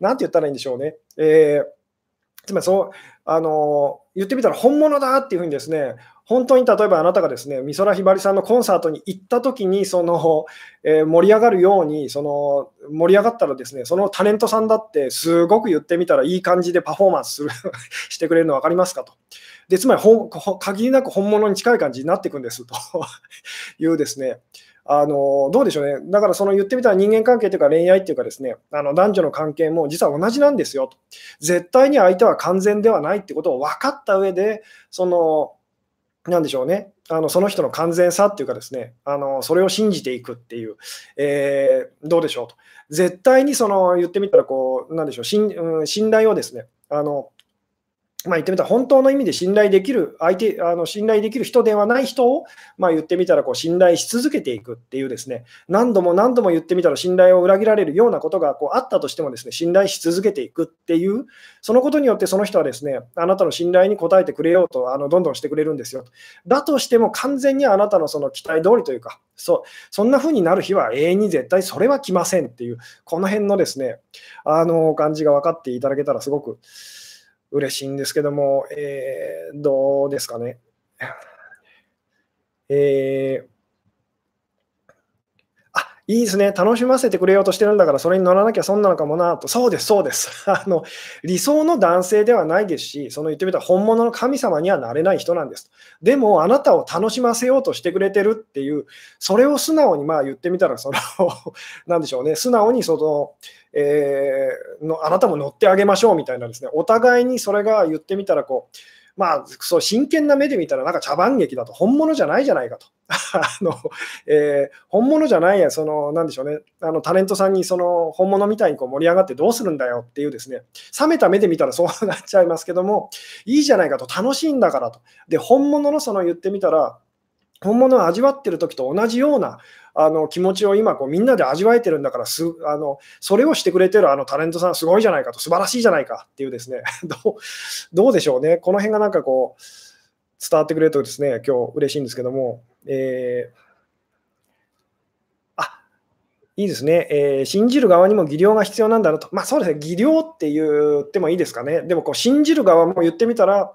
なて言ったらいいんでしょうね。えー、つまりそう、あの、言ってみたら本物だっていうふうにですね、本当に例えばあなたがですね美空ひばりさんのコンサートに行った時にその、えー、盛り上がるようにその盛り上がったらですねそのタレントさんだってすごく言ってみたらいい感じでパフォーマンスする *laughs* してくれるの分かりますかと。でつまり限りなく本物に近い感じになっていくんですと *laughs* いうですねあのどうでしょうね、だからその言ってみたら人間関係というか恋愛というかですね、あの男女の関係も実は同じなんですよと。絶対に相手は完全ではないってことを分かった上で、そのなんでしょうね、あのその人の完全さっていうかですね、あのそれを信じていくっていう、えー、どうでしょうと。絶対にその言ってみたらこう、なんでしょう。信、信頼をですね、あのまあ、言ってみたら本当の意味で信頼できる相手あの信頼できる人ではない人を、まあ、言ってみたらこう信頼し続けていくっていうですね。何度も何度も言ってみたら信頼を裏切られるようなことがこうあったとしてもですね信頼し続けていくっていうそのことによってその人はですねあなたの信頼に応えてくれようとあのどんどんしてくれるんですよだとしても完全にあなたのその期待通りというかそうそんな風になる日は永遠に絶対それは来ませんっていうこの辺のですねあの感じが分かっていただけたらすごく嬉しいんですけども、えー、どうですかね。えーいいですね、楽しませてくれようとしてるんだから、それに乗らなきゃ損なのかもなと、そうです、そうです。*laughs* あの理想の男性ではないですし、その言ってみたら本物の神様にはなれない人なんです。でも、あなたを楽しませようとしてくれてるっていう、それを素直にまあ言ってみたら、その *laughs* なんでしょうね、素直にその、えー、のあなたも乗ってあげましょうみたいなですね、お互いにそれが言ってみたらこう、まあ、そう真剣な目で見たら、なんか茶番劇だと、本物じゃないじゃないかと。*laughs* あのえー、本物じゃないや、その、なんでしょうね、あのタレントさんにその本物みたいにこう盛り上がってどうするんだよっていうですね、冷めた目で見たらそうなっちゃいますけども、いいじゃないかと、楽しいんだからと。で、本物のその言ってみたら、本物を味わってる時と同じようなあの気持ちを今こうみんなで味わえてるんだからすあのそれをしてくれてるあのタレントさんすごいじゃないかと素晴らしいじゃないかっていうですね。*laughs* どうどうでしょうね。この辺がなんかこう伝わってくれるとですね今日嬉しいんですけども、えーいいですね、えー、信じる側にも技量が必要なんだろうと、まあそうですね、技量って言ってもいいですかね、でもこう信じる側も言ってみたら、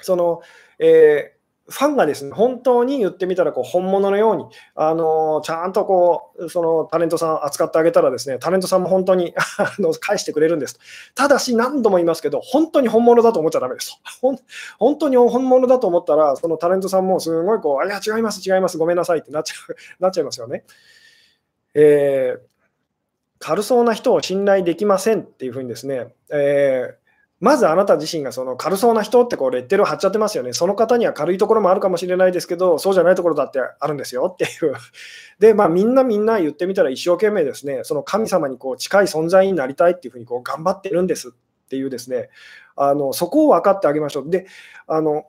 その、えーファンがですね、本当に言ってみたらこう本物のように、あのちゃんとこうそのタレントさん扱ってあげたらですね、タレントさんも本当に *laughs* 返してくれるんです。ただし何度も言いますけど、本当に本物だと思っちゃだめです。本当に本物だと思ったら、そのタレントさんもすごいこう、いや、違います、違います、ごめんなさいってなっちゃう *laughs* なっちゃいますよね。えー、軽そうな人を信頼できませんっていうふうにですね、えーまずあなた自身がその軽そうな人ってこうレッテルを貼っちゃってますよね。その方には軽いところもあるかもしれないですけど、そうじゃないところだってあるんですよっていう。*laughs* で、まあみんなみんな言ってみたら一生懸命ですね、その神様にこう近い存在になりたいっていうふうにこう頑張ってるんですっていうですね、あのそこを分かってあげましょう。で、あの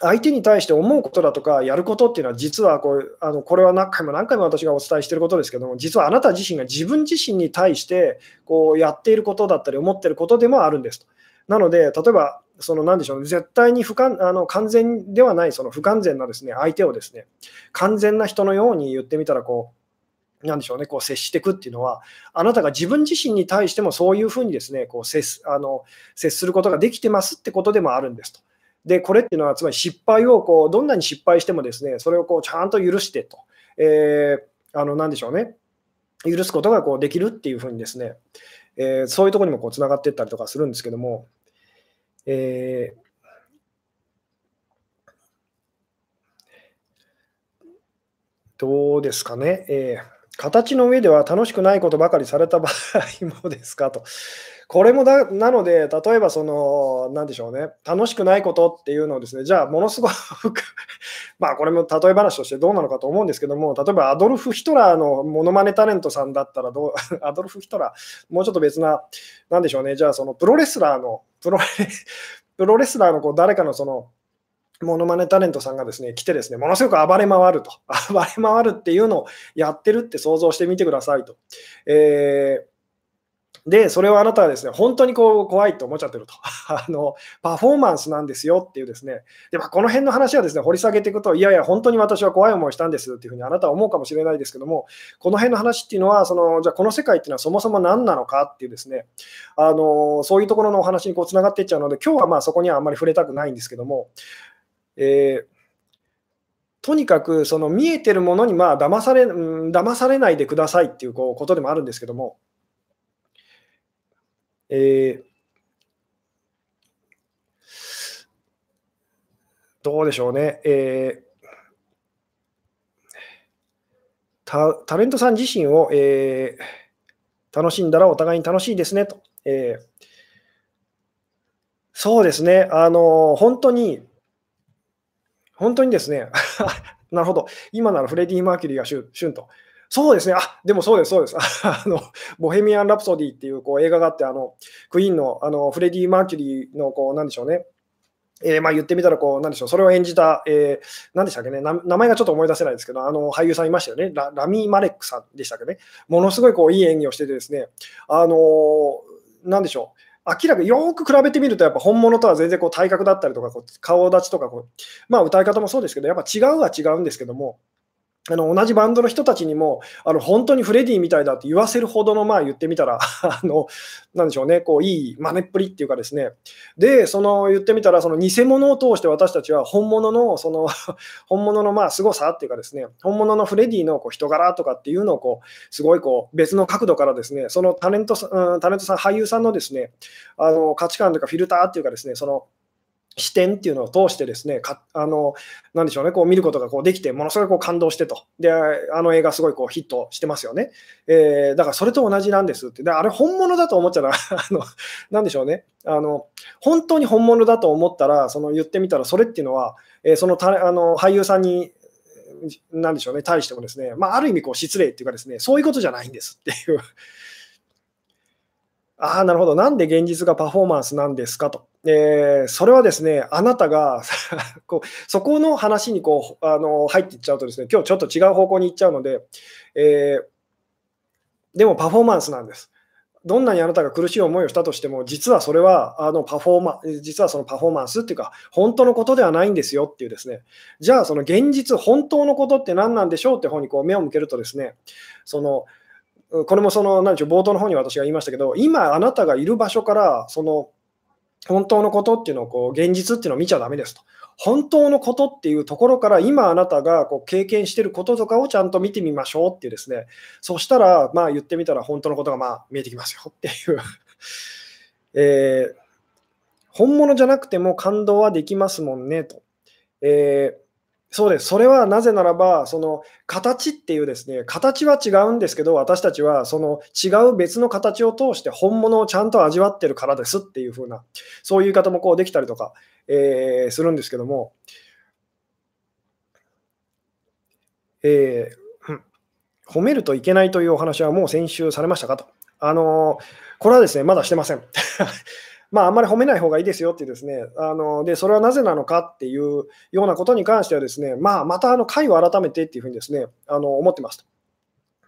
相手に対して思うことだとかやることっていうのは実はこうあのこれは何回も何回も私がお伝えしていることですけども実はあなた自身が自分自身に対してこうやっていることだったり思っていることでもあるんですと。なので、例えば、その何でしょう、絶対に不完あの完全ではない、その不完全なですね相手をですね完全な人のように言ってみたらこう、なんでしょうね、こう接していくっていうのは、あなたが自分自身に対してもそういうふうにですねこう接あの接することができてますってことでもあるんですと。で、これっていうのは、つまり失敗をこう、どんなに失敗してもですね、それをこうちゃんと許してと、えー、あのなんでしょうね、許すことがこうできるっていうふうにですね、えー、そういうところにもつながっていったりとかするんですけども、えー、どうですかね、えー、形の上では楽しくないことばかりされた場合もですかと。これもだなので、例えばその、なんでしょうね、楽しくないことっていうのをですね、じゃあ、ものすごく *laughs* まあ、これも例え話としてどうなのかと思うんですけども、例えばアドルフ・ヒトラーのモノマネタレントさんだったらどう、*laughs* アドルフ・ヒトラー、もうちょっと別な、なんでしょうね、じゃあ、そのプロレスラーの、プロレ *laughs* プロレスラーのこう誰かのその、モノマネタレントさんがですね来てですねものすごく暴れ回ると。暴れ回るっていうのをやってるって想像してみてくださいと、えーで、それをあなたはですね、本当にこう怖いと思っちゃってると。*laughs* あの、パフォーマンスなんですよっていうですね、でまあ、この辺の話はですね、掘り下げていくと、いやいや、本当に私は怖い思いしたんですっていうふうにあなたは思うかもしれないですけども、この辺の話っていうのは、そのじゃあこの世界っていうのはそもそも何なのかっていうですね、あのそういうところのお話にこうつながっていっちゃうので、今日はまあそこにはあんまり触れたくないんですけども、えーとにかくその見えてるものにまあ騙され、うん、騙されないでくださいっていうこうことでもあるんですけども、えー、どうでしょうね、えー、タレントさん自身を、えー、楽しんだらお互いに楽しいですねと。えー、そうですね、あの本当に、本当にですね、*laughs* なるほど、今ならフレディ・マーキュリーがシュンと。そうですね。あ、でもそうですそうです。*laughs* あの、ボヘミアン・ラプソディっていうこう映画があって、あの、クイーンのあのフレディ・マーキュリーのこう、なんでしょうね。えー、まあ言ってみたらこう、なんでしょう、それを演じた、えー、なんでしたっけね、名前がちょっと思い出せないですけど、あの俳優さんいましたよね、ラ、ラミ・マレックさんでしたっけね、ものすごいこういい演技をしててですね、あのー、なんでしょう、明らかよく比べてみると、やっぱ本物とは全然こう体格だったりとか、こう顔立ちとかこう、まあ歌い方もそうですけど、やっぱ違うは違うんですけども、あの同じバンドの人たちにも、あの本当にフレディみたいだって言わせるほどの、まあ言ってみたら、*laughs* あのなんでしょうね、こういい真似っぷりっていうかですね、で、その言ってみたら、その偽物を通して私たちは本物の、その *laughs* 本物のまあ凄さっていうかですね、本物のフレディのこう人柄とかっていうのをこう、すごいこう別の角度からですね、そのタレントうん、タレントさん、俳優さんのですね、あの価値観というかフィルターっていうかですね、その視点っていうのを通してですね、かあのなんでしょうね、こう見ることがこうできて、ものすごいこう感動してと、で、あの映画すごいこうヒットしてますよね。えー、だからそれと同じなんですって、であれ本物だと思っちゃら、*laughs* あのなんでしょうねあの、本当に本物だと思ったら、その言ってみたら、それっていうのは、えー、そのたあの俳優さんになんでしょうね、対してもですね、まあ、ある意味こう失礼っていうかですね、そういうことじゃないんですっていう。ああ、なるほど。なんで現実がパフォーマンスなんですかと。えー、それはですね、あなたが *laughs* こうそこの話にこうあの入っていっちゃうとですね、今日ちょっと違う方向に行っちゃうので、えー、でもパフォーマンスなんです。どんなにあなたが苦しい思いをしたとしても、実はそれはあのパフォーマ実はそのパフォーマンスっていうか、本当のことではないんですよっていうですね、じゃあその現実、本当のことって何なんでしょうって方にこう目を向けるとですね、そのこれもその、何でしょう、冒頭の方に私が言いましたけど、今あなたがいる場所から、その本当のことっていうのをこう現実っていうのを見ちゃだめですと。本当のことっていうところから今あなたがこう経験してることとかをちゃんと見てみましょうっていうですね、そしたらまあ言ってみたら本当のことがまあ見えてきますよっていう *laughs* えー、本物じゃなくても感動はできますもんねと。えーそうです。それはなぜならば、その形っていうですね、形は違うんですけど、私たちはその違う別の形を通して本物をちゃんと味わってるからですっていう風な、そういう言い方もこうできたりとか、えー、するんですけども、えー、褒めるといけないというお話はもう先週されましたかと。あのこれはですね、まだしてません。まあ、あんまり褒めない方がいいですよってですね、あのでそれはなぜなのかっていうようなことに関してはですね、まあ、またあの回を改めてっていうふうにですね、あの思ってますと。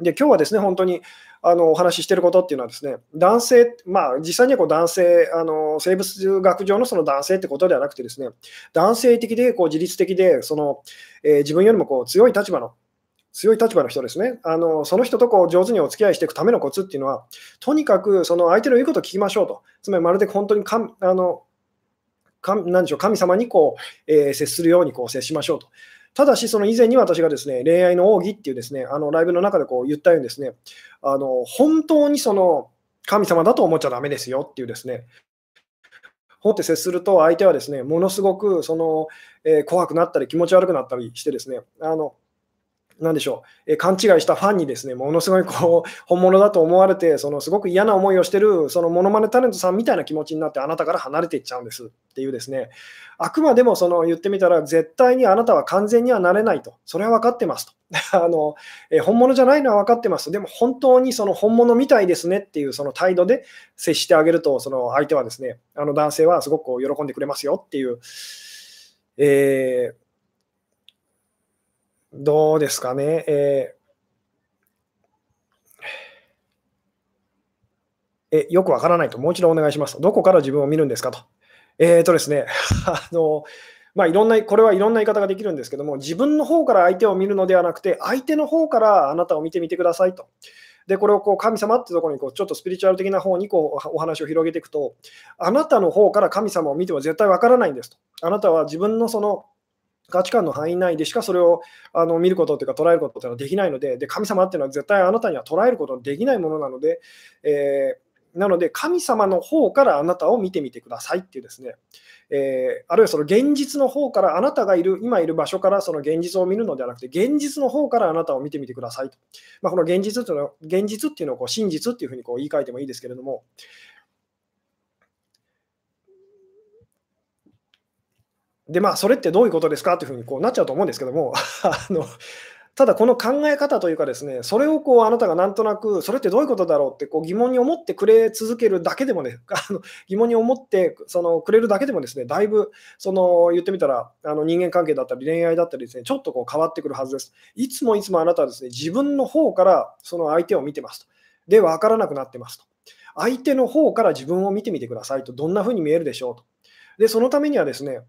で、今日はですね、本当にあのお話ししていることっていうのはですね、男性、まあ、実際にはこう男性、あの生物学上のその男性ってことではなくてですね、男性的でこう自律的で、そのえー、自分よりもこう強い立場の強い立場の人ですね、あのその人とこう上手にお付き合いしていくためのコツっていうのは、とにかくその相手の言うことを聞きましょうと、つまりまるで本当にかあの神なんでしょう神様にこう、えー、接するようにこう接しましょうと。ただし、その以前に私がですね恋愛の奥義っていうですねあのライブの中でこう言ったようにですねあの本当にその神様だと思っちゃだめですよっていうですね。思って接すると相手はですねものすごくその、えー、怖くなったり気持ち悪くなったりしてですねあのなんでしょう、え勘違いしたファンにですね、ものすごいこう *laughs* 本物だと思われて、そのすごく嫌な思いをしてる、そのモノマネタレントさんみたいな気持ちになって、あなたから離れていっちゃうんです。っていうですね、あくまでもその言ってみたら、絶対にあなたは完全にはなれないと、それは分かってますと。*laughs* あのえ本物じゃないのは分かってます。でも本当にその本物みたいですね。っていうその態度で接してあげると、その相手はですね、あの男性はすごく喜んでくれますよ。っていう、えーどうですかね？えー、えよくわからないと、もう一度お願いします。どこから自分を見るんですかと。えっ、ー、とですね、*laughs* あの、まあ、いろんな、これはいろんな言い方ができるんですけども、自分の方から相手を見るのではなくて、相手の方からあなたを見てみてくださいと。で、これをこう神様ってところにこうちょっとスピリチュアル的な方にこうお話を広げていくと、あなたの方から神様を見ても絶対わからないんですと。あなたは自分のその価値観の範囲内でしかそれをあの見ることというか捉えることというのはできないのでで、神様っていうのは絶対あなたには捉えることのできないものなので、えー、なので神様の方からあなたを見てみてくださいっていうですね、えー、あるいはその現実の方からあなたがいる今いる場所からその現実を見るのではなくて現実の方からあなたを見てみてくださいと、まあ、この現実というのは現実っていうのをこう真実っていうふうにこう言い換えてもいいですけれども、で、まあ、それってどういうことですか？というふうにこうなっちゃうと思うんですけども、*laughs* あのただこの考え方というかですね、それをこうあなたがなんとなく、それってどういうことだろうってこう疑問に思ってくれ続けるだけでもね、*laughs* あの疑問に思ってそのくれるだけでもですね、だいぶその言ってみたらあの人間関係だったり恋愛だったりですね、ちょっとこう変わってくるはずです。いつもいつもあなたはですね、自分の方からその相手を見てますと。で、分からなくなってますと。相手の方から自分を見てみてくださいと、どんな風に見えるでしょうと。で、そのためにはですね、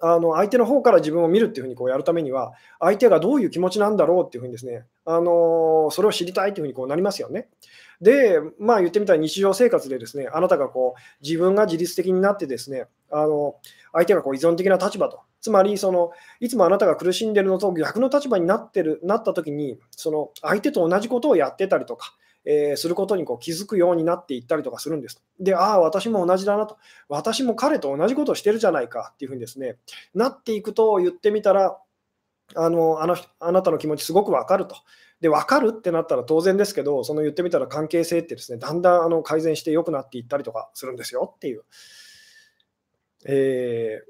あの相手の方から自分を見るっていうふうにこうやるためには、相手がどういう気持ちなんだろうっていうふうにですね、あのそれを知りたいっていうふうにこうなりますよね。で、まあ言ってみたら日常生活でですね、あなたがこう自分が自律的になってですね、あの相手がこう依存的な立場と、つまりそのいつもあなたが苦しんでるのと逆の立場になってるなった時に、その相手と同じことをやってたりとか、えー、することにこう気づくようになっていったりとかするんです。で、ああ、私も同じだなと。私も彼と同じことをしてるじゃないかっていうふうにですね、なっていくと言ってみたら、あのあのあなたの気持ちすごくわかると。で、分かるってなったら当然ですけど、その言ってみたら関係性ってですね、だんだんあの改善して良くなっていったりとかするんですよっていう。え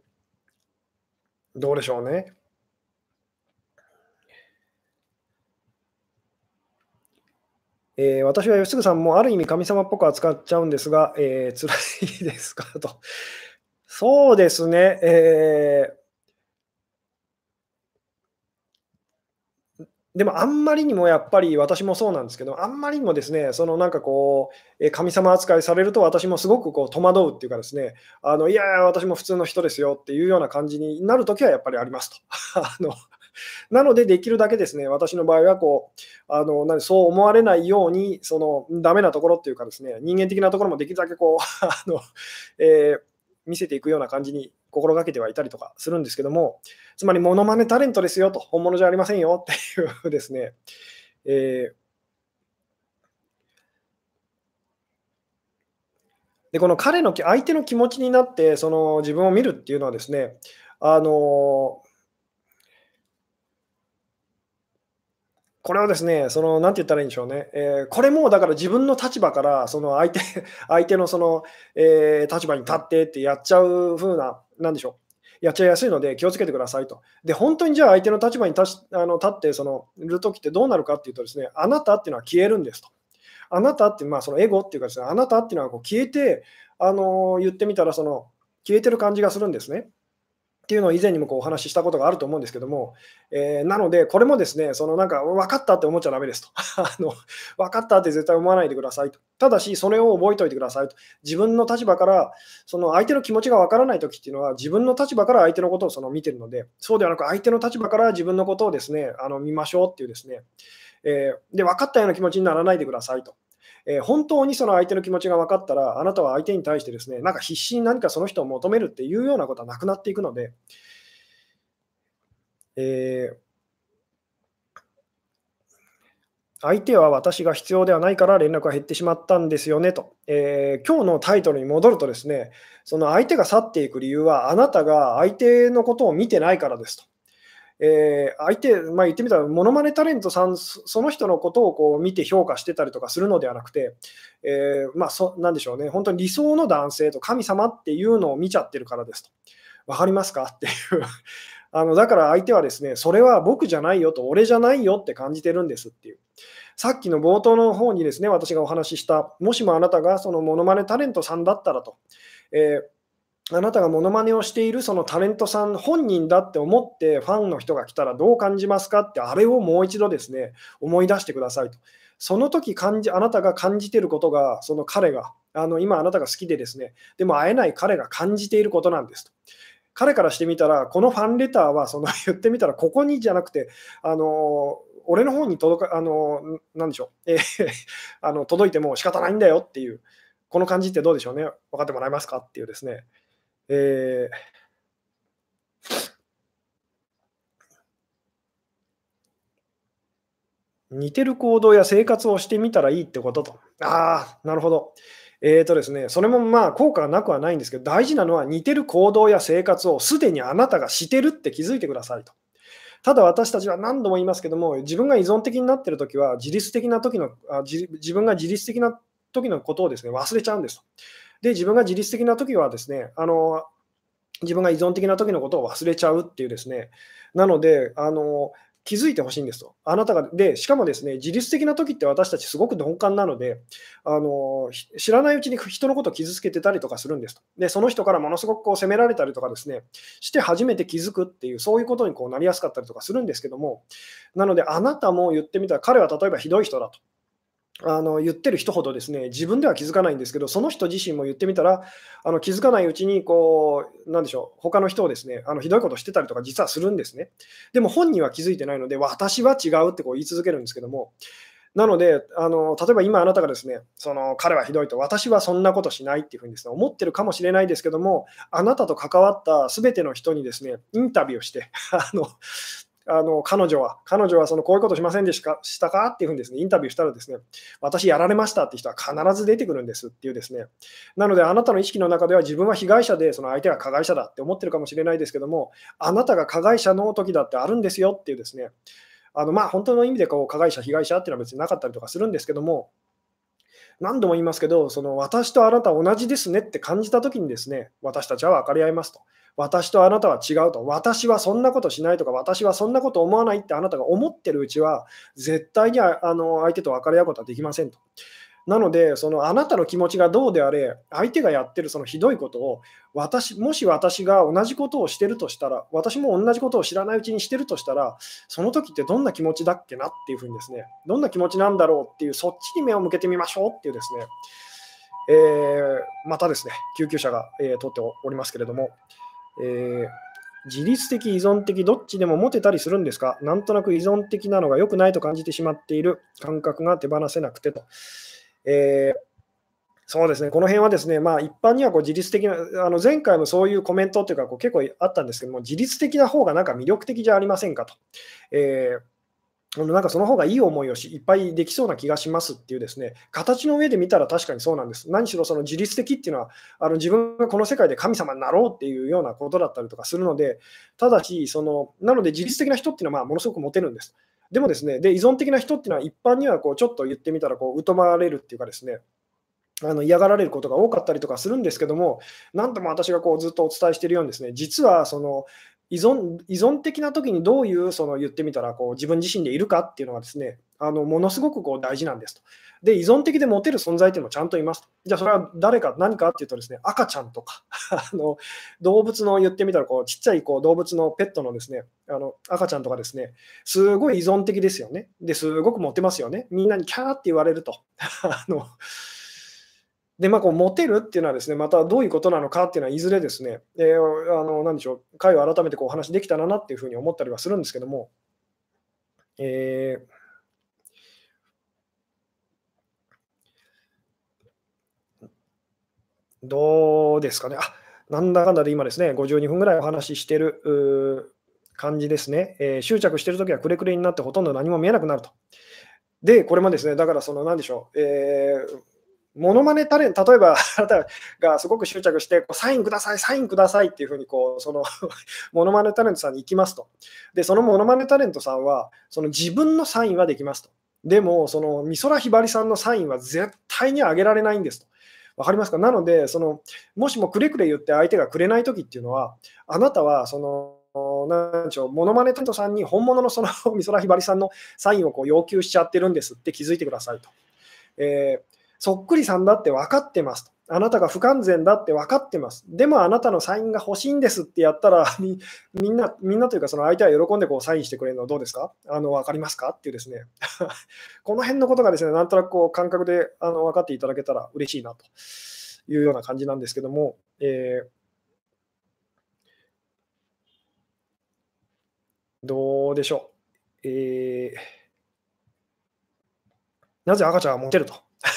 ー、どうでしょうね。えー、私は吉嗣さんもある意味神様っぽく扱っちゃうんですが、えー、辛いですか？*laughs* と。そうですね、えー、でもあんまりにもやっぱり私もそうなんですけど、あんまりにもですね、そのなんかこう、神様扱いされると私もすごくこう戸惑うっていうかですね、あのいやいや、私も普通の人ですよっていうような感じになるときはやっぱりありますと。*laughs* あのなので、できるだけですね、私の場合はこう、あのそう思われないように、そのダメなところっていうかですね、人間的なところもできるだけこう、*laughs* あのえー、見せていくような感じに心がけてはいたりとかするんですけども、つまり、モノマネタレントですよと、本物じゃありませんよっていうですね、えーでこの彼の相手の気持ちになってその自分を見るっていうのはですねあのこれはですね、その、なんて言ったらいいんでしょうね。えー、これもだから自分の立場から、その相手、*laughs* 相手のその、えー、立場に立ってってやっちゃう風な、なんでしょう。やっちゃいやすいので気をつけてくださいと。で、本当にじゃあ相手の立場に立あの立ってそのいるときってどうなるかっていうとですね、あなたっていうのは消えるんですと。あなたって、まあそのエゴっていうかですね、あなたっていうのはこう消えて、あの言ってみたらその消えてる感じがするんですね。っていうのを以前にもこうお話ししたことがあると思うんですけども、えー、なので、これもですね、そのなんか分かったって思っちゃだめですと *laughs* あの。分かったって絶対思わないでくださいと。ただし、それを覚えておいてくださいと。自分の立場から、その相手の気持ちが分からないときっていうのは、自分の立場から相手のことをその見てるので、そうではなく、相手の立場から自分のことをですね、あの見ましょうっていうですね、えー、で、分かったような気持ちにならないでくださいと。えー、本当にその相手の気持ちが分かったら、あなたは相手に対してですね、なんか必死に何かその人を求めるっていうようなことはなくなっていくので、えー、相手は私が必要ではないから連絡が減ってしまったんですよねと、えー、今日のタイトルに戻るとですね、その相手が去っていく理由は、あなたが相手のことを見てないからですと。えー、相手、まあ、言ってみたら、ものまねタレントさん、その人のことをこう見て評価してたりとかするのではなくて、えー、まあそ、なんでしょうね、本当に理想の男性と神様っていうのを見ちゃってるからですと。わかりますかっていう *laughs* あのだから相手はですね、それは僕じゃないよと、俺じゃないよって感じてるんですっていう。さっきの冒頭の方にですね、私がお話しした、もしもあなたがそのモノマネタレントさんだったらと、えーあなたがモノマネをしているそのタレントさん本人だって思ってファンの人が来たらどう感じますかってあれをもう一度ですね思い出してくださいと。その時感じあなたが感じてることがその彼があの今あなたが好きでですねでも会えない彼が感じていることなんですと。彼からしてみたらこのファンレターはその言ってみたらここにじゃなくてあの俺の方に届かあのなんでしょう、えー、あの届いても仕方ないんだよっていうこの感じってどうでしょうね分かってもらえますかっていうですねえー、似てる行動や生活をしてみたらいいってことと。ああ、なるほど。えーとですね、それもまあ効果がなくはないんですけど、大事なのは似てる行動や生活をすでにあなたがしてるって気づいてくださいと。ただ私たちは何度も言いますけども、自分が依存的になっているときは、自律的な時のあ自、自分が自律的な時のことをですね忘れちゃうんです。で、自分が自律的な時はですね、あの自分が依存的な時のことを忘れちゃうっていうですね、なので、あの気づいてほしいんですと。あなたが、で、しかもですね、自律的な時って私たちすごく鈍感なので、あの知らないうちに人のことを傷つけてたりとかするんですと。で、その人からものすごくこう責められたりとかですね、して初めて気づくっていう、そういうことにこうなりやすかったりとかするんですけども、なので、あなたも言ってみたら、彼は例えばひどい人だと。あの言ってる人ほどですね自分では気づかないんですけど、その人自身も言ってみたら、あの気づかないうちにこう、なんでしょう、他の人をですねあのひどいことしてたりとか実はするんですね。でも本人は気づいてないので、私は違うってこう言い続けるんですけども、なのであの、例えば今あなたがですね、その彼はひどいと、私はそんなことしないっていうふうにです、ね、思ってるかもしれないですけども、あなたと関わったすべての人にですね、インタビューをして、*laughs* あのあの彼女は、彼女はそのこういうことしませんでしたか？っていうふうにです、ね、インタビューしたらですね、私やられましたって人は必ず出てくるんですっていうですね、なのであなたの意識の中では自分は被害者で、その相手は加害者だって思ってるかもしれないですけども、あなたが加害者の時だってあるんですよっていうですね、あのまあ本当の意味でこう加害者、被害者っていうのは別になかったりとかするんですけども、何度も言いますけど、その私とあなた同じですねって感じたときにですね、私たちは分かり合いますと。私とあなたは違うと。私はそんなことしないとか、私はそんなこと思わないってあなたが思ってるうちは、絶対にあの相手と分かり合うことはできませんと。なので、そのあなたの気持ちがどうであれ、相手がやってるそのひどいことを、私もし私が同じことをしてるとしたら、私も同じことを知らないうちにしてるとしたら、その時ってどんな気持ちだっけなっていうふうにですね、どんな気持ちなんだろうっていう、そっちに目を向けてみましょうっていうですね、えー、またですね、救急車が、えー、通っておりますけれども、えー、自律的、依存的、どっちでも持てたりするんですか？なんとなく依存的なのが良くないと感じてしまっている感覚が手放せなくてと。えーそうですね、この辺はですね、まあ、一般にはこう自律的な、あの前回もそういうコメントというかこう結構あったんですけども、自律的な方がなんか魅力的じゃありませんかと。えーなんかその方がいい思いをしいっぱいできそうな気がしますっていうですね形の上で見たら確かにそうなんです。何しろその自律的っていうのはあの自分がこの世界で神様になろうっていうようなことだったりとかするので、ただしその、なので自律的な人っていうのはまあものすごくモテるんです。でもですね、で依存的な人っていうのは一般にはこうちょっと言ってみたらこう疎まれるっていうかですね、あの嫌がられることが多かったりとかするんですけども、何度も私がこうずっとお伝えしているようにですね、実はその依存依存的な時にどういうその言ってみたらこう自分自身でいるかっていうのがですねあのものすごくこう大事なんですと。で依存的でモテる存在っていうのもちゃんといますと。じゃあそれは誰か何かっていうとですね赤ちゃんとか *laughs* あの動物の言ってみたらこうちっちゃいこう動物のペットのですねあの赤ちゃんとかですねすごい依存的ですよね。ですごくモテますよね。みんなにキャーって言われると。*laughs* あので、まあ、こうモテるっていうのはですね、またどういうことなのかっていうのは、いずれですね、えー、あの何でしょう、回を改めてこうお話できたらなっていうふうに思ったりはするんですけども、えー、どうですかね。あなんだかんだで今ですね、52分ぐらいお話ししてる感じですね。えー、執着してるときはくれくれになってほとんど何も見えなくなると。で、これもですね、だからその何でしょう、えーモノマネタレント、例えば *laughs* あなたがすごく執着して、サインください、サインくださいっていうふうにこう、その *laughs* モノマネタレントさんに行きますと。で、そのモノマネタレントさんは、その自分のサインはできますと。でも、その美空ひばりさんのサインは絶対にあげられないんですと。わかりますか？なのでその、もしもくれくれ言って相手がくれないときっていうのは、あなたはその、なんでしょう、モノマネタレントさんに本物のその美空ひばりさんのサインをこう要求しちゃってるんですって気づいてくださいと。えーそっくりさんだって分かってますと。あなたが不完全だって分かってます。でもあなたのサインが欲しいんですってやったら、*laughs* みんな、みんなというかその相手は喜んでこうサインしてくれるのはどうですか？あの分かりますか？っていうですね、*laughs* この辺のことがですね、なんとなくこう感覚であの分かっていただけたら嬉しいなというような感じなんですけども、えー、どうでしょう？えー、なぜ赤ちゃんはモテると？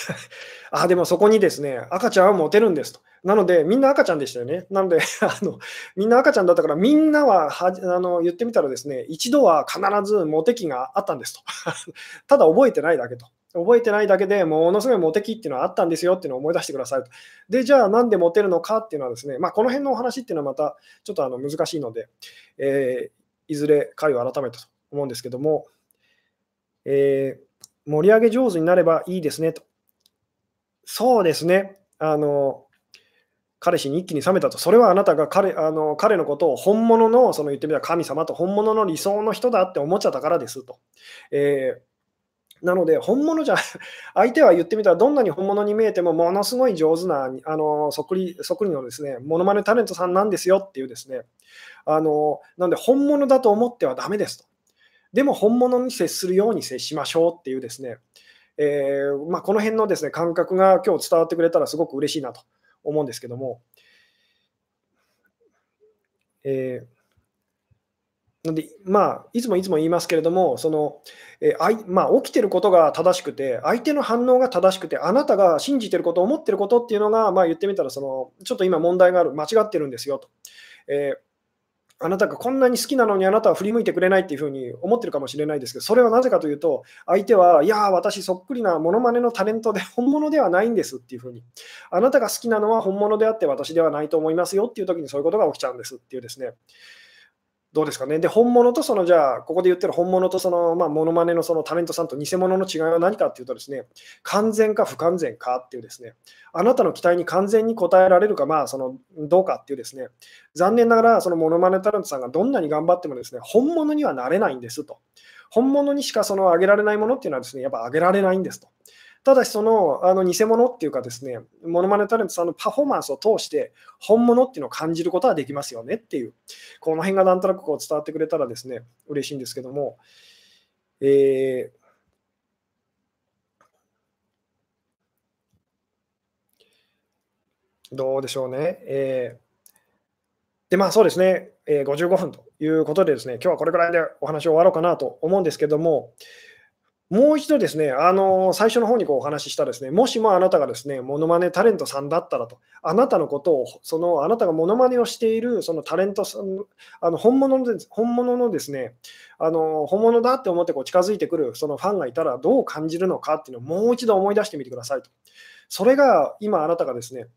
*laughs* あ、でもそこにですね、赤ちゃんはモテるんですと。なので、みんな赤ちゃんでしたよね。なので、*laughs* あのみんな赤ちゃんだったから、みんなははあの言ってみたらですね、一度は必ずモテ期があったんですと。*laughs* ただ覚えてないだけと。覚えてないだけでものすごいモテ期っていうのはあったんですよっていうのを思い出してくださいと。で、じゃあなんでモテるのかっていうのはですね、まあ、この辺のお話っていうのはまたちょっとあの難しいので、えー、いずれ回を改めたと思うんですけども、えー、盛り上げ上手になればいいですねと。そうですね。あの、彼氏に一気に冷めたと、それはあなたが彼あの彼のことを本物の、その言ってみたら神様と本物の理想の人だって思っちゃったからですと。えーなので、本物じゃ、*laughs* 相手は言ってみたら、どんなに本物に見えても、ものすごい上手な、あのそっくりそっくりのですね、モノマネタレントさんなんですよっていうですね、あのなので、本物だと思ってはだめですと。でも、本物に接するように接しましょうっていうですね、えー、まあ、この辺のですね感覚が今日伝わってくれたらすごく嬉しいなと思うんですけども、えー、なんでまあ、いつもいつも言いますけれども、そのえーいまあ、起きてることが正しくて、相手の反応が正しくて、あなたが信じてること、思ってることっていうのが、まあ、言ってみたらその、ちょっと今問題がある、間違ってるんですよと。えーあなたがこんなに好きなのにあなたは振り向いてくれないっていうふうに思ってるかもしれないですけど、それはなぜかというと、相手は、いや私そっくりなモノマネのタレントで本物ではないんですっていうふうに、あなたが好きなのは本物であって私ではないと思いますよっていう時にそういうことが起きちゃうんですっていうですね、どうですかね？で、本物とその、じゃあ、ここで言ってる本物とその、まあ、モノマネのそのタレントさんと偽物の違いは何かっていうとですね、完全か不完全かっていうですね、あなたの期待に完全に応えられるか、まあ、その、どうかっていうですね、残念ながら、そのモノマネタレントさんがどんなに頑張ってもですね、本物にはなれないんですと。本物にしかその上げられないものっていうのはですね、やっぱ上げられないんですと。ただし、そのあの偽物っていうかですね、モノマネタレントさんのパフォーマンスを通して、本物っていうのを感じることはできますよねっていう、この辺がなんとなくこう伝わってくれたらですね、嬉しいんですけども、えーどうでしょうね。えー、で、まあそうですね、えー、55分ということでですね、今日はこれくらいでお話を終わろうかなと思うんですけども、もう一度ですね、あの最初の方にこうお話ししたですね、もしもあなたがですね、モノマネタレントさんだったらと、あなたのことを、そのあなたがモノマネをしているそのタレントさん、あの本物の本物のですね、あの本物だって思ってこう近づいてくるそのファンがいたらどう感じるのかっていうのをもう一度思い出してみてくださいと。それが今あなたがですね、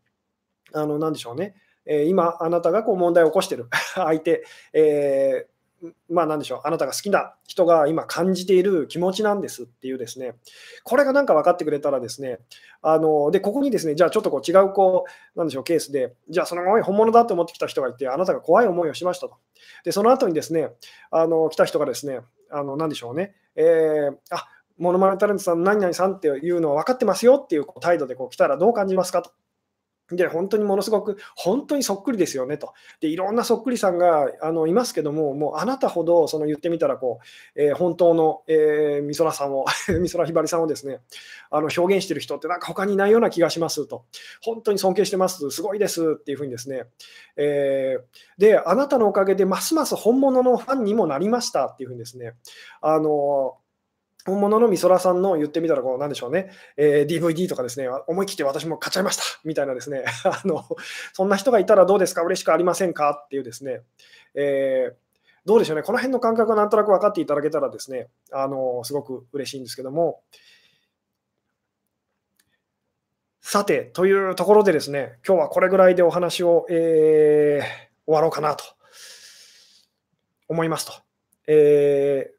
あの何でしょうね、え、今あなたがこう問題を起こしている相手、えーまあ、なんでしょう、あなたが好きな人が今感じている気持ちなんですっていうですね、これがなんか分かってくれたらですね、あので、ここにですね、じゃあちょっとこう違う、こう、なんでしょう、ケースで、じゃあそのまま本物だと思ってきた人がいて、あなたが怖い思いをしましたと。で、その後にですね、あの来た人がですね、あのなんでしょうね、えー、あモノマネタレントさん、何々さんっていうのは分かってますよっていう態度でこう来たらどう感じますかと。で、本当にものすごく、本当にそっくりですよねと。で、いろんなそっくりさんがあのいますけども、もうあなたほど、その言ってみたらこう、えー、本当の、えー、美空さんを、*laughs* 美空ひばりさんをですね、あの表現してる人ってなんか他にいないような気がしますと。本当に尊敬してます、すごいですっていうふうにですね、えー、で、あなたのおかげでますます本物のファンにもなりましたっていうふうにですね、あの本物の美空さんの言ってみたら、こう、なんでしょうね、えー、DVD とかですね、思い切って私も買っちゃいました。みたいなですね、*laughs* あの、そんな人がいたらどうですか、嬉しくありませんか？っていうですね、えー、どうでしょうね、この辺の感覚がなんとなく分かっていただけたらですね、あの、すごく嬉しいんですけども、さて、というところでですね、今日はこれぐらいでお話を、えー、終わろうかなと思いますと。えー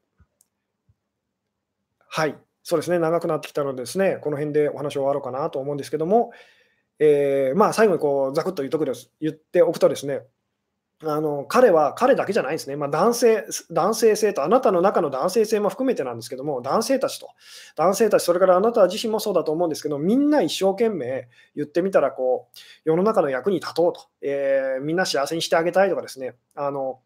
はい、そうですね、長くなってきたのでですね、この辺でお話を終わろうかなと思うんですけども、えー、まあ、最後にこうざくっと言っとくです言っておくとですね、あの彼は彼だけじゃないですね、まあ、男性、男性性と、あなたの中の男性性も含めてなんですけども、男性たちと、男性たち、それからあなた自身もそうだと思うんですけど、みんな一生懸命言ってみたらこう、世の中の役に立とうと、えー、みんな幸せにしてあげたいとかですね、あの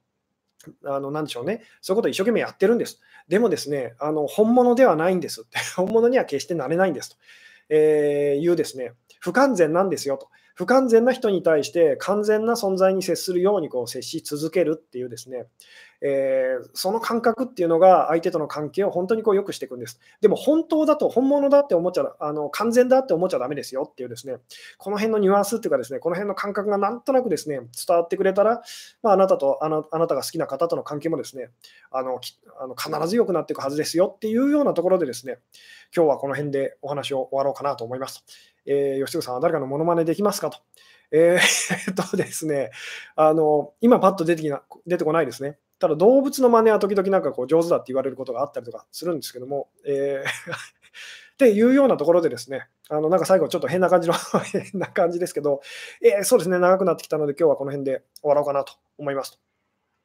あの、なでしょうね、そういうことを一生懸命やってるんです。でもですね、あの本物ではないんですって、*laughs* 本物には決してなれないんですと、えー、いうですね、不完全なんですよと。不完全な人に対して完全な存在に接するようにこう接し続けるっていうですね、えー、その感覚っていうのが相手との関係を本当にこう良くしていくんです。でも本当だと、本物だって思っちゃあの完全だって思っちゃだめですよっていうですね、この辺のニュアンスっていうかですね、この辺の感覚がなんとなくですね、伝わってくれたら、まあ、あなたとあなあなたが好きな方との関係もですね、あのあの必ず良くなっていくはずですよっていうようなところでですね、今日はこの辺でお話を終わろうかなと思います。えー、吉純さんは誰かのモノマネできますかと。えー、*laughs* っとですね、あの今パッと出てきな出てこないですね。ただ動物の真似は時々なんかこう上手だって言われることがあったりとかするんですけども、えー *laughs* っていうようなところでですね、あのなんか最後ちょっと変な感じの *laughs* 変な感じですけど、えー、そうですね、長くなってきたので、今日はこの辺で終わろうかなと思います。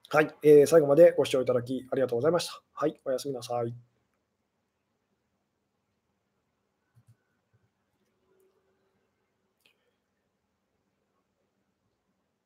はい、えー、最後までご視聴いただきありがとうございました。はい、おやすみなさい。